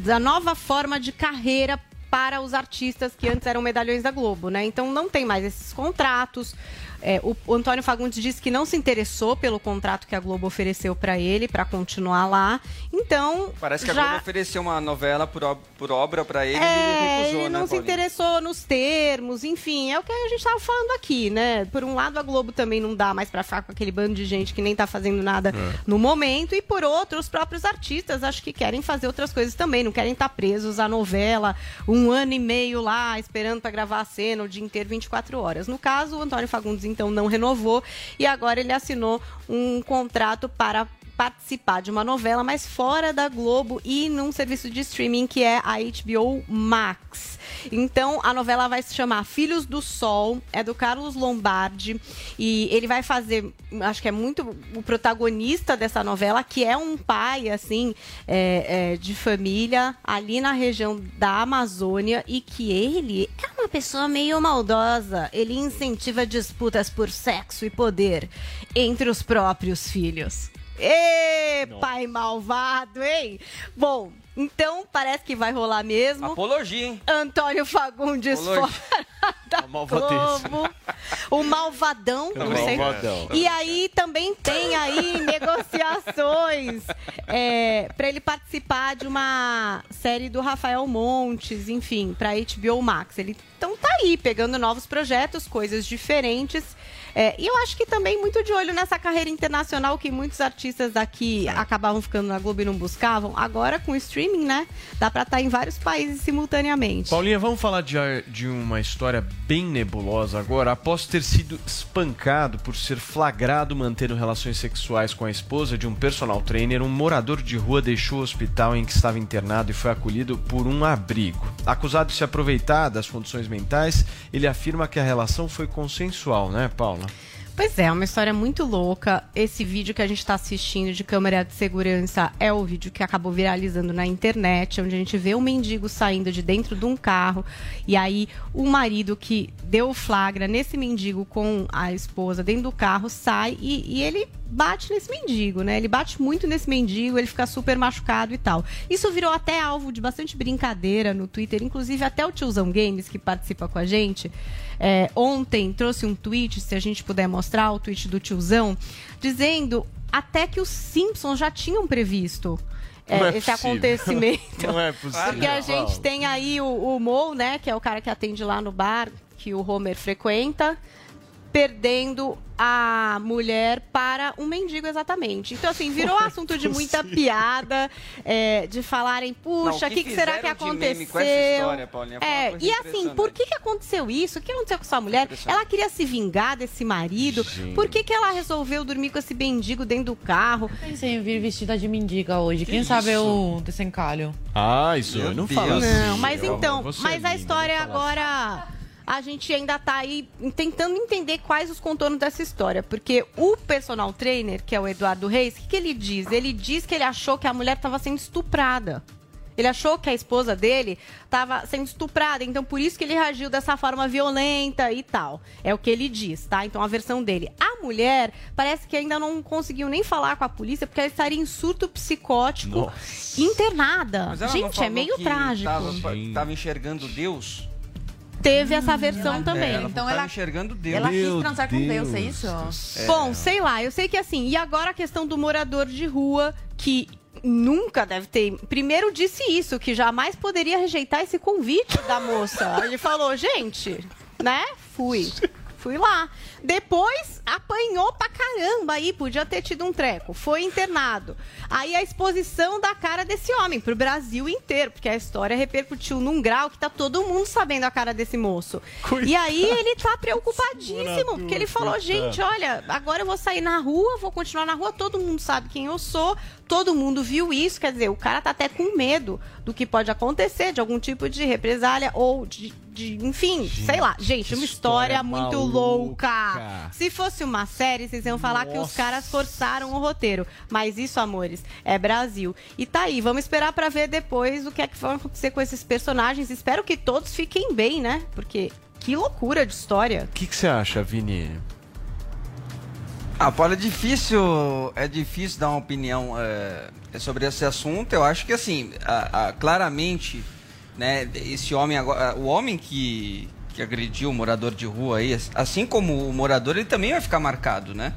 da nova forma de carreira para os artistas que antes eram medalhões da Globo, né? Então não tem mais esses contratos. É, o, o, Antônio Fagundes disse que não se interessou pelo contrato que a Globo ofereceu para ele para continuar lá. Então. Parece que já... a Globo ofereceu uma novela por, ob por obra para ele é, e ele recusou, ele não né, se interessou nos termos, enfim, é o que a gente estava falando aqui, né? Por um lado, a Globo também não dá mais para ficar com aquele bando de gente que nem tá fazendo nada é. no momento, e por outro, os próprios artistas acho que querem fazer outras coisas também, não querem estar tá presos à novela um ano e meio lá esperando para gravar a cena o dia inteiro, 24 horas. No caso, o Antônio Fagundes então não renovou. E agora ele assinou um contrato para participar de uma novela, mas fora da Globo e num serviço de streaming que é a HBO Max. Então, a novela vai se chamar Filhos do Sol, é do Carlos Lombardi e ele vai fazer, acho que é muito o protagonista dessa novela, que é um pai, assim, é, é, de família ali na região da Amazônia e que ele é uma pessoa meio maldosa. Ele incentiva disputas por sexo e poder entre os próprios filhos. Ê, pai malvado, hein? Bom, então parece que vai rolar mesmo. Apologia, hein? Antônio Fagundes Apologia. fora da Globo. O malvadão, não sei. malvadão. E aí também tem aí negociações é, para ele participar de uma série do Rafael Montes, enfim, para HBO Max. Ele então tá aí pegando novos projetos, coisas diferentes. É, e eu acho que também muito de olho nessa carreira internacional que muitos artistas daqui acabavam ficando na Globo e não buscavam. Agora, com o streaming, né? Dá pra estar em vários países simultaneamente. Paulinha, vamos falar de, de uma história bem nebulosa agora. Após ter sido espancado por ser flagrado mantendo relações sexuais com a esposa de um personal trainer, um morador de rua deixou o hospital em que estava internado e foi acolhido por um abrigo. Acusado de se aproveitar das condições mentais, ele afirma que a relação foi consensual, né, Paula? Pois é, uma história muito louca. Esse vídeo que a gente está assistindo de câmera de segurança é o vídeo que acabou viralizando na internet, onde a gente vê um mendigo saindo de dentro de um carro e aí o marido que deu flagra nesse mendigo com a esposa dentro do carro sai e, e ele bate nesse mendigo, né? Ele bate muito nesse mendigo, ele fica super machucado e tal. Isso virou até alvo de bastante brincadeira no Twitter, inclusive até o Tiozão Games, que participa com a gente, é, ontem trouxe um tweet, se a gente puder mostrar o tweet do Tiozão, dizendo até que os Simpsons já tinham previsto. É, é esse acontecimento. Não é possível. Porque a gente tem aí o, o Mo, né? Que é o cara que atende lá no bar, que o Homer frequenta, perdendo a mulher para um mendigo exatamente. Então, assim, virou Não é assunto de muita possível. piada, é, de falarem, puxa, o Não, que, que que será que aconteceu? meme com essa história, Paulinha, é, e assim, por que, que aconteceu isso? O que aconteceu com essa mulher? Ela queria se vingar desse marido. Gente. Por que, que ela resolveu dormir com esse mendigo dentro do carro? Pensei em vir vestida de mendiga hoje. Quem sabe eu desencalho. Ah, isso Meu não Deus. fala assim. Não, mas então, é mas a história não fala assim. A gente ainda tá aí tentando entender quais os contornos dessa história. Porque o personal trainer, que é o Eduardo Reis, o que, que ele diz? Ele diz que ele achou que a mulher estava sendo estuprada. Ele achou que a esposa dele estava sendo estuprada, então por isso que ele reagiu dessa forma violenta e tal. É o que ele diz, tá? Então a versão dele. A mulher parece que ainda não conseguiu nem falar com a polícia porque ela estaria em surto psicótico, internada. Ela não Gente, é meio trágico. Tava, tava enxergando Deus? Teve essa versão também. Ela Então tava ela- enxergando Deus. Ela quis transar com Deus, é isso? É. Bom, sei lá, eu sei que assim, e agora a questão do morador de rua que nunca deve ter. Primeiro disse isso, que jamais poderia rejeitar esse convite da moça. Ele falou, gente, né? Fui. Fui lá. Depois apanhou pra caramba aí, podia ter tido um treco. Foi internado. Aí a exposição da cara desse homem pro Brasil inteiro, porque a história repercutiu num grau que tá todo mundo sabendo a cara desse moço. E aí ele tá preocupadíssimo, porque ele falou, coitado. gente, olha, agora eu vou sair na rua, vou continuar na rua, todo mundo sabe quem eu sou, todo mundo viu isso, quer dizer, o cara tá até com medo do que pode acontecer, de algum tipo de represália ou de, de- enfim, sei lá. Gente, uma história, história muito maluca. louca. Se fosse uma série, vocês iam falar que os caras forçaram o roteiro. Mas isso, amores, é Brasil. E tá aí, vamos esperar pra ver depois o que é que vai acontecer com esses personagens. Espero que todos fiquem bem, né? Porque que loucura de história. O que que você acha, Vini? Ah, Paulo, é difícil, é difícil dar uma opinião é, sobre esse assunto. Eu acho que assim, a- a- claramente, né, esse homem agora, o homem que, que agrediu o morador de rua aí, assim como o morador, ele também vai ficar marcado, né?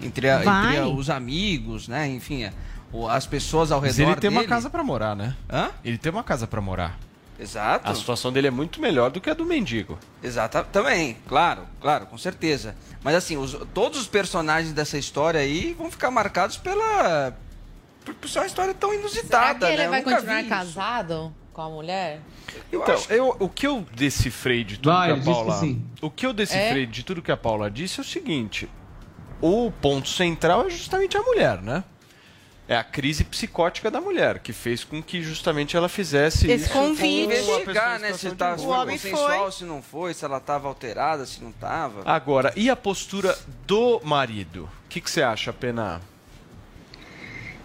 Entre, a- entre a- os amigos, né? Enfim, é, o- as pessoas ao Mas redor ele tem uma dele. casa pra morar, né? Hã? Ele tem uma casa pra morar. Exato. A situação dele é muito melhor do que a do mendigo. Exato, também, claro, claro, com certeza. Mas assim, os- todos os personagens dessa história aí vão ficar marcados pela. por, por ser uma história tão Será inusitada, que ele né? Vai continuar casado com a mulher? Então, eu- o que eu decifrei de tudo Vai, que a Paula. que. O que eu decifrei É? de tudo que a Paula disse é o seguinte: o ponto central é justamente a mulher, né? É a crise psicótica da mulher, que fez com que justamente ela fizesse Esse isso. com convite. investigar, né? Se tá rua. se foi consensual, se não foi, se ela tava alterada, se não tava. Agora, e a postura do marido? O que, que você acha, Pena?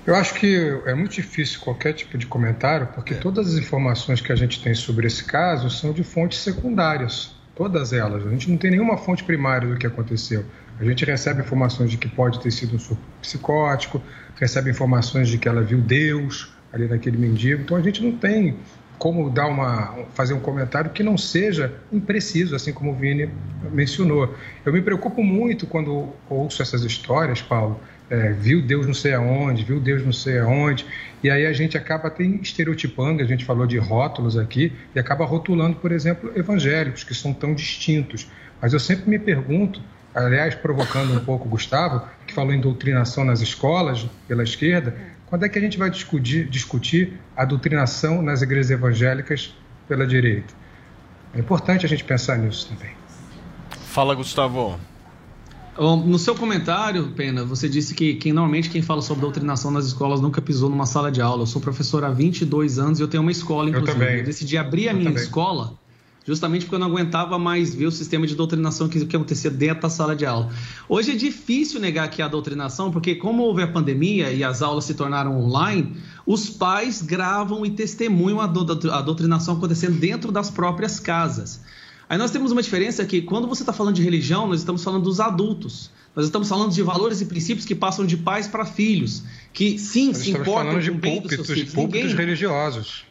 Eu acho que é muito difícil qualquer tipo de comentário, porque todas as informações que a gente tem sobre esse caso são de fontes secundárias, todas elas. A gente não tem nenhuma fonte primária do que aconteceu. A gente recebe informações de que pode ter sido um surto psicótico, recebe informações de que ela viu Deus ali naquele mendigo. Então a gente não tem como dar uma, fazer um comentário que não seja impreciso, assim como o Vini mencionou. Eu me preocupo muito quando ouço essas histórias, Paulo. É, viu Deus não sei aonde, viu Deus não sei aonde, e aí a gente acaba até estereotipando, a gente falou de rótulos aqui, e acaba rotulando, por exemplo, evangélicos, que são tão distintos. Mas eu sempre me pergunto, aliás, provocando um pouco o Gustavo, que falou em doutrinação nas escolas, pela esquerda, quando é que a gente vai discutir, discutir a doutrinação nas igrejas evangélicas pela direita? É importante a gente pensar nisso também. Fala, Gustavo. No seu comentário, Pena, você disse que normalmente quem fala sobre doutrinação nas escolas nunca pisou numa sala de aula. Eu sou professor há 22 anos e eu tenho uma escola, inclusive. também. Eu decidi abrir a Eu minha também. escola justamente porque eu não aguentava mais ver o sistema de doutrinação que, que acontecia dentro da sala de aula. Hoje é difícil negar que há doutrinação, porque como houve a pandemia e as aulas se tornaram online, os pais gravam e testemunham a, do- a doutrinação acontecendo dentro das próprias casas. Aí nós temos uma diferença que quando você está falando de religião, nós estamos falando dos adultos. Nós estamos falando de valores e princípios que passam de pais para filhos, que sim, Nós se importam com o bem dos seus púlpitos, filhos. púlpitos Ninguém- religiosos.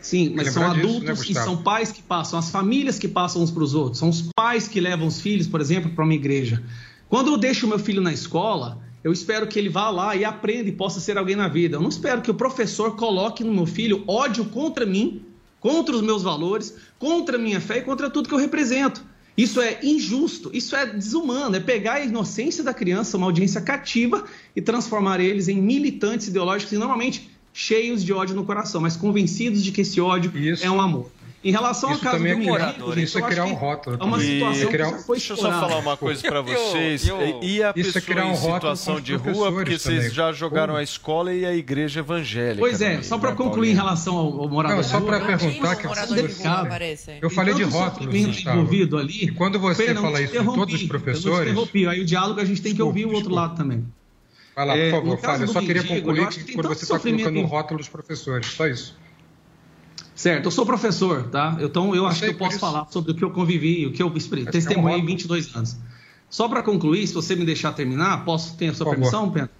Sim, mas são Lembrar disso, adultos né, e são pais que passam, as famílias que passam uns para os outros. São os pais que levam os filhos, por exemplo, para uma igreja. Quando eu deixo o meu filho na escola, eu espero que ele vá lá e aprenda e possa ser alguém na vida. Eu não espero que o professor coloque no meu filho ódio contra mim, contra os meus valores, contra a minha fé e contra tudo que eu represento. Isso é injusto, isso é desumano, é pegar a inocência da criança, uma audiência cativa, e transformar eles em militantes ideológicos e normalmente cheios de ódio no coração, mas convencidos de que esse ódio é um amor. Em relação ao Isso caso também do é mendigo, criar- gente, isso é eu criar um rótulo É uma também. situação É criar que um- foi Deixa eu só falar uma coisa pra Eu- vocês. eu- e a Isso é pessoa criar um em rótulo situação com de rua, porque vocês também. já jogaram Como? a escola e a igreja evangélica. Pois é, também, só para né, concluir em relação ao, ao morador Não, só de para rua, perguntar que aparece. Eu falei de rótulos, envolvido ali. E quando você Pena, eu fala isso de todos os Eu professores- interrompi. Aí o diálogo a gente tem que ouvir o outro lado também. Vai lá, por É, favor, no caso fala. Eu só queria concluir eu quando você está colocando o em- rótulo dos professores. Só isso. Certo, eu sou professor, tá? Então eu acho que eu posso isso. falar sobre o que eu convivi, o que eu é um testemunhei em rótulo. 22 anos. Só para concluir, se você me deixar terminar, posso ter a sua Por favor. permissão, Pena?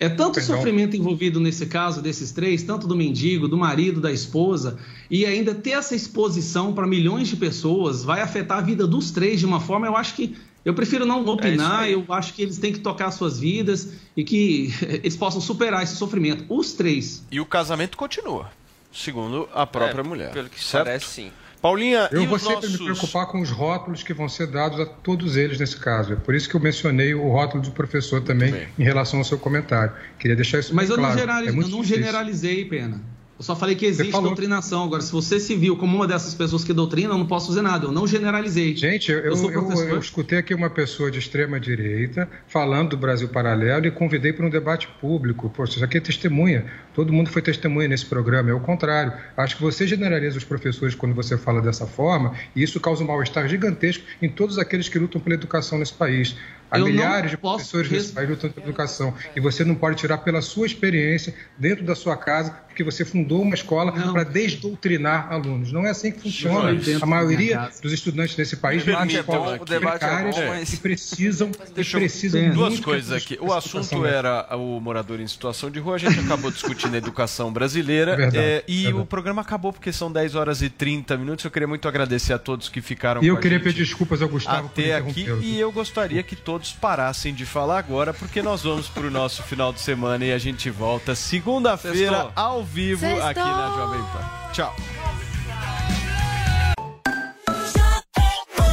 É tanto Perdão. sofrimento envolvido nesse caso desses três, tanto do mendigo, do marido, da esposa, e ainda ter essa exposição para milhões de pessoas vai afetar a vida dos três de uma forma, eu acho que eu prefiro não opinar, aí. eu acho que eles têm que tocar suas vidas e que eles possam superar esse sofrimento. Os três. E o casamento continua, segundo a própria É, mulher. Pelo que certo? parece, sim. Paulinha, Eu e vou os sempre nossos... me preocupar com os rótulos que vão ser dados a todos eles nesse caso. É por isso que eu mencionei o rótulo do professor também em relação ao seu comentário. Queria deixar isso Mas bem eu não, claro. generali- É muito eu não difícil. generalizei, Pena. Eu só falei que existe doutrinação. Agora, se você se viu como uma dessas pessoas que doutrina, eu não posso fazer nada. Eu não generalizei. Gente, eu, eu, sou eu- eu escutei aqui uma pessoa de extrema direita falando do Brasil Paralelo e convidei para um debate público. Poxa, isso aqui é testemunha. Todo mundo foi testemunha nesse programa. É o contrário. Acho que você generaliza os professores quando você fala dessa forma e isso causa um mal-estar gigantesco em todos aqueles que lutam pela educação nesse país. Há Eu milhares de professores nesse país lutando pela educação e você não pode tirar pela sua experiência dentro da sua casa porque você fundou uma escola para desdoutrinar alunos. Não é assim que funciona. A maioria dos estudantes nesse país em permita, escolas debate é precárias bom, mas- e precisam, e Deixa eu- precisam duas coisas que aqui. O assunto era o morador em situação de rua, a gente acabou discutindo a educação brasileira É é, e verdade. o programa acabou porque são 10 horas e 30 minutos. Eu queria muito agradecer a todos que ficaram E eu queria pedir desculpas ao Gustavo por até aqui e eu gostaria que todos parassem de falar agora porque nós vamos para o nosso final de semana e a gente volta segunda-feira ao vivo Sextou. aqui na Jovem Pan. Tchau.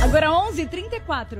Agora 11h34.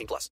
18 plus.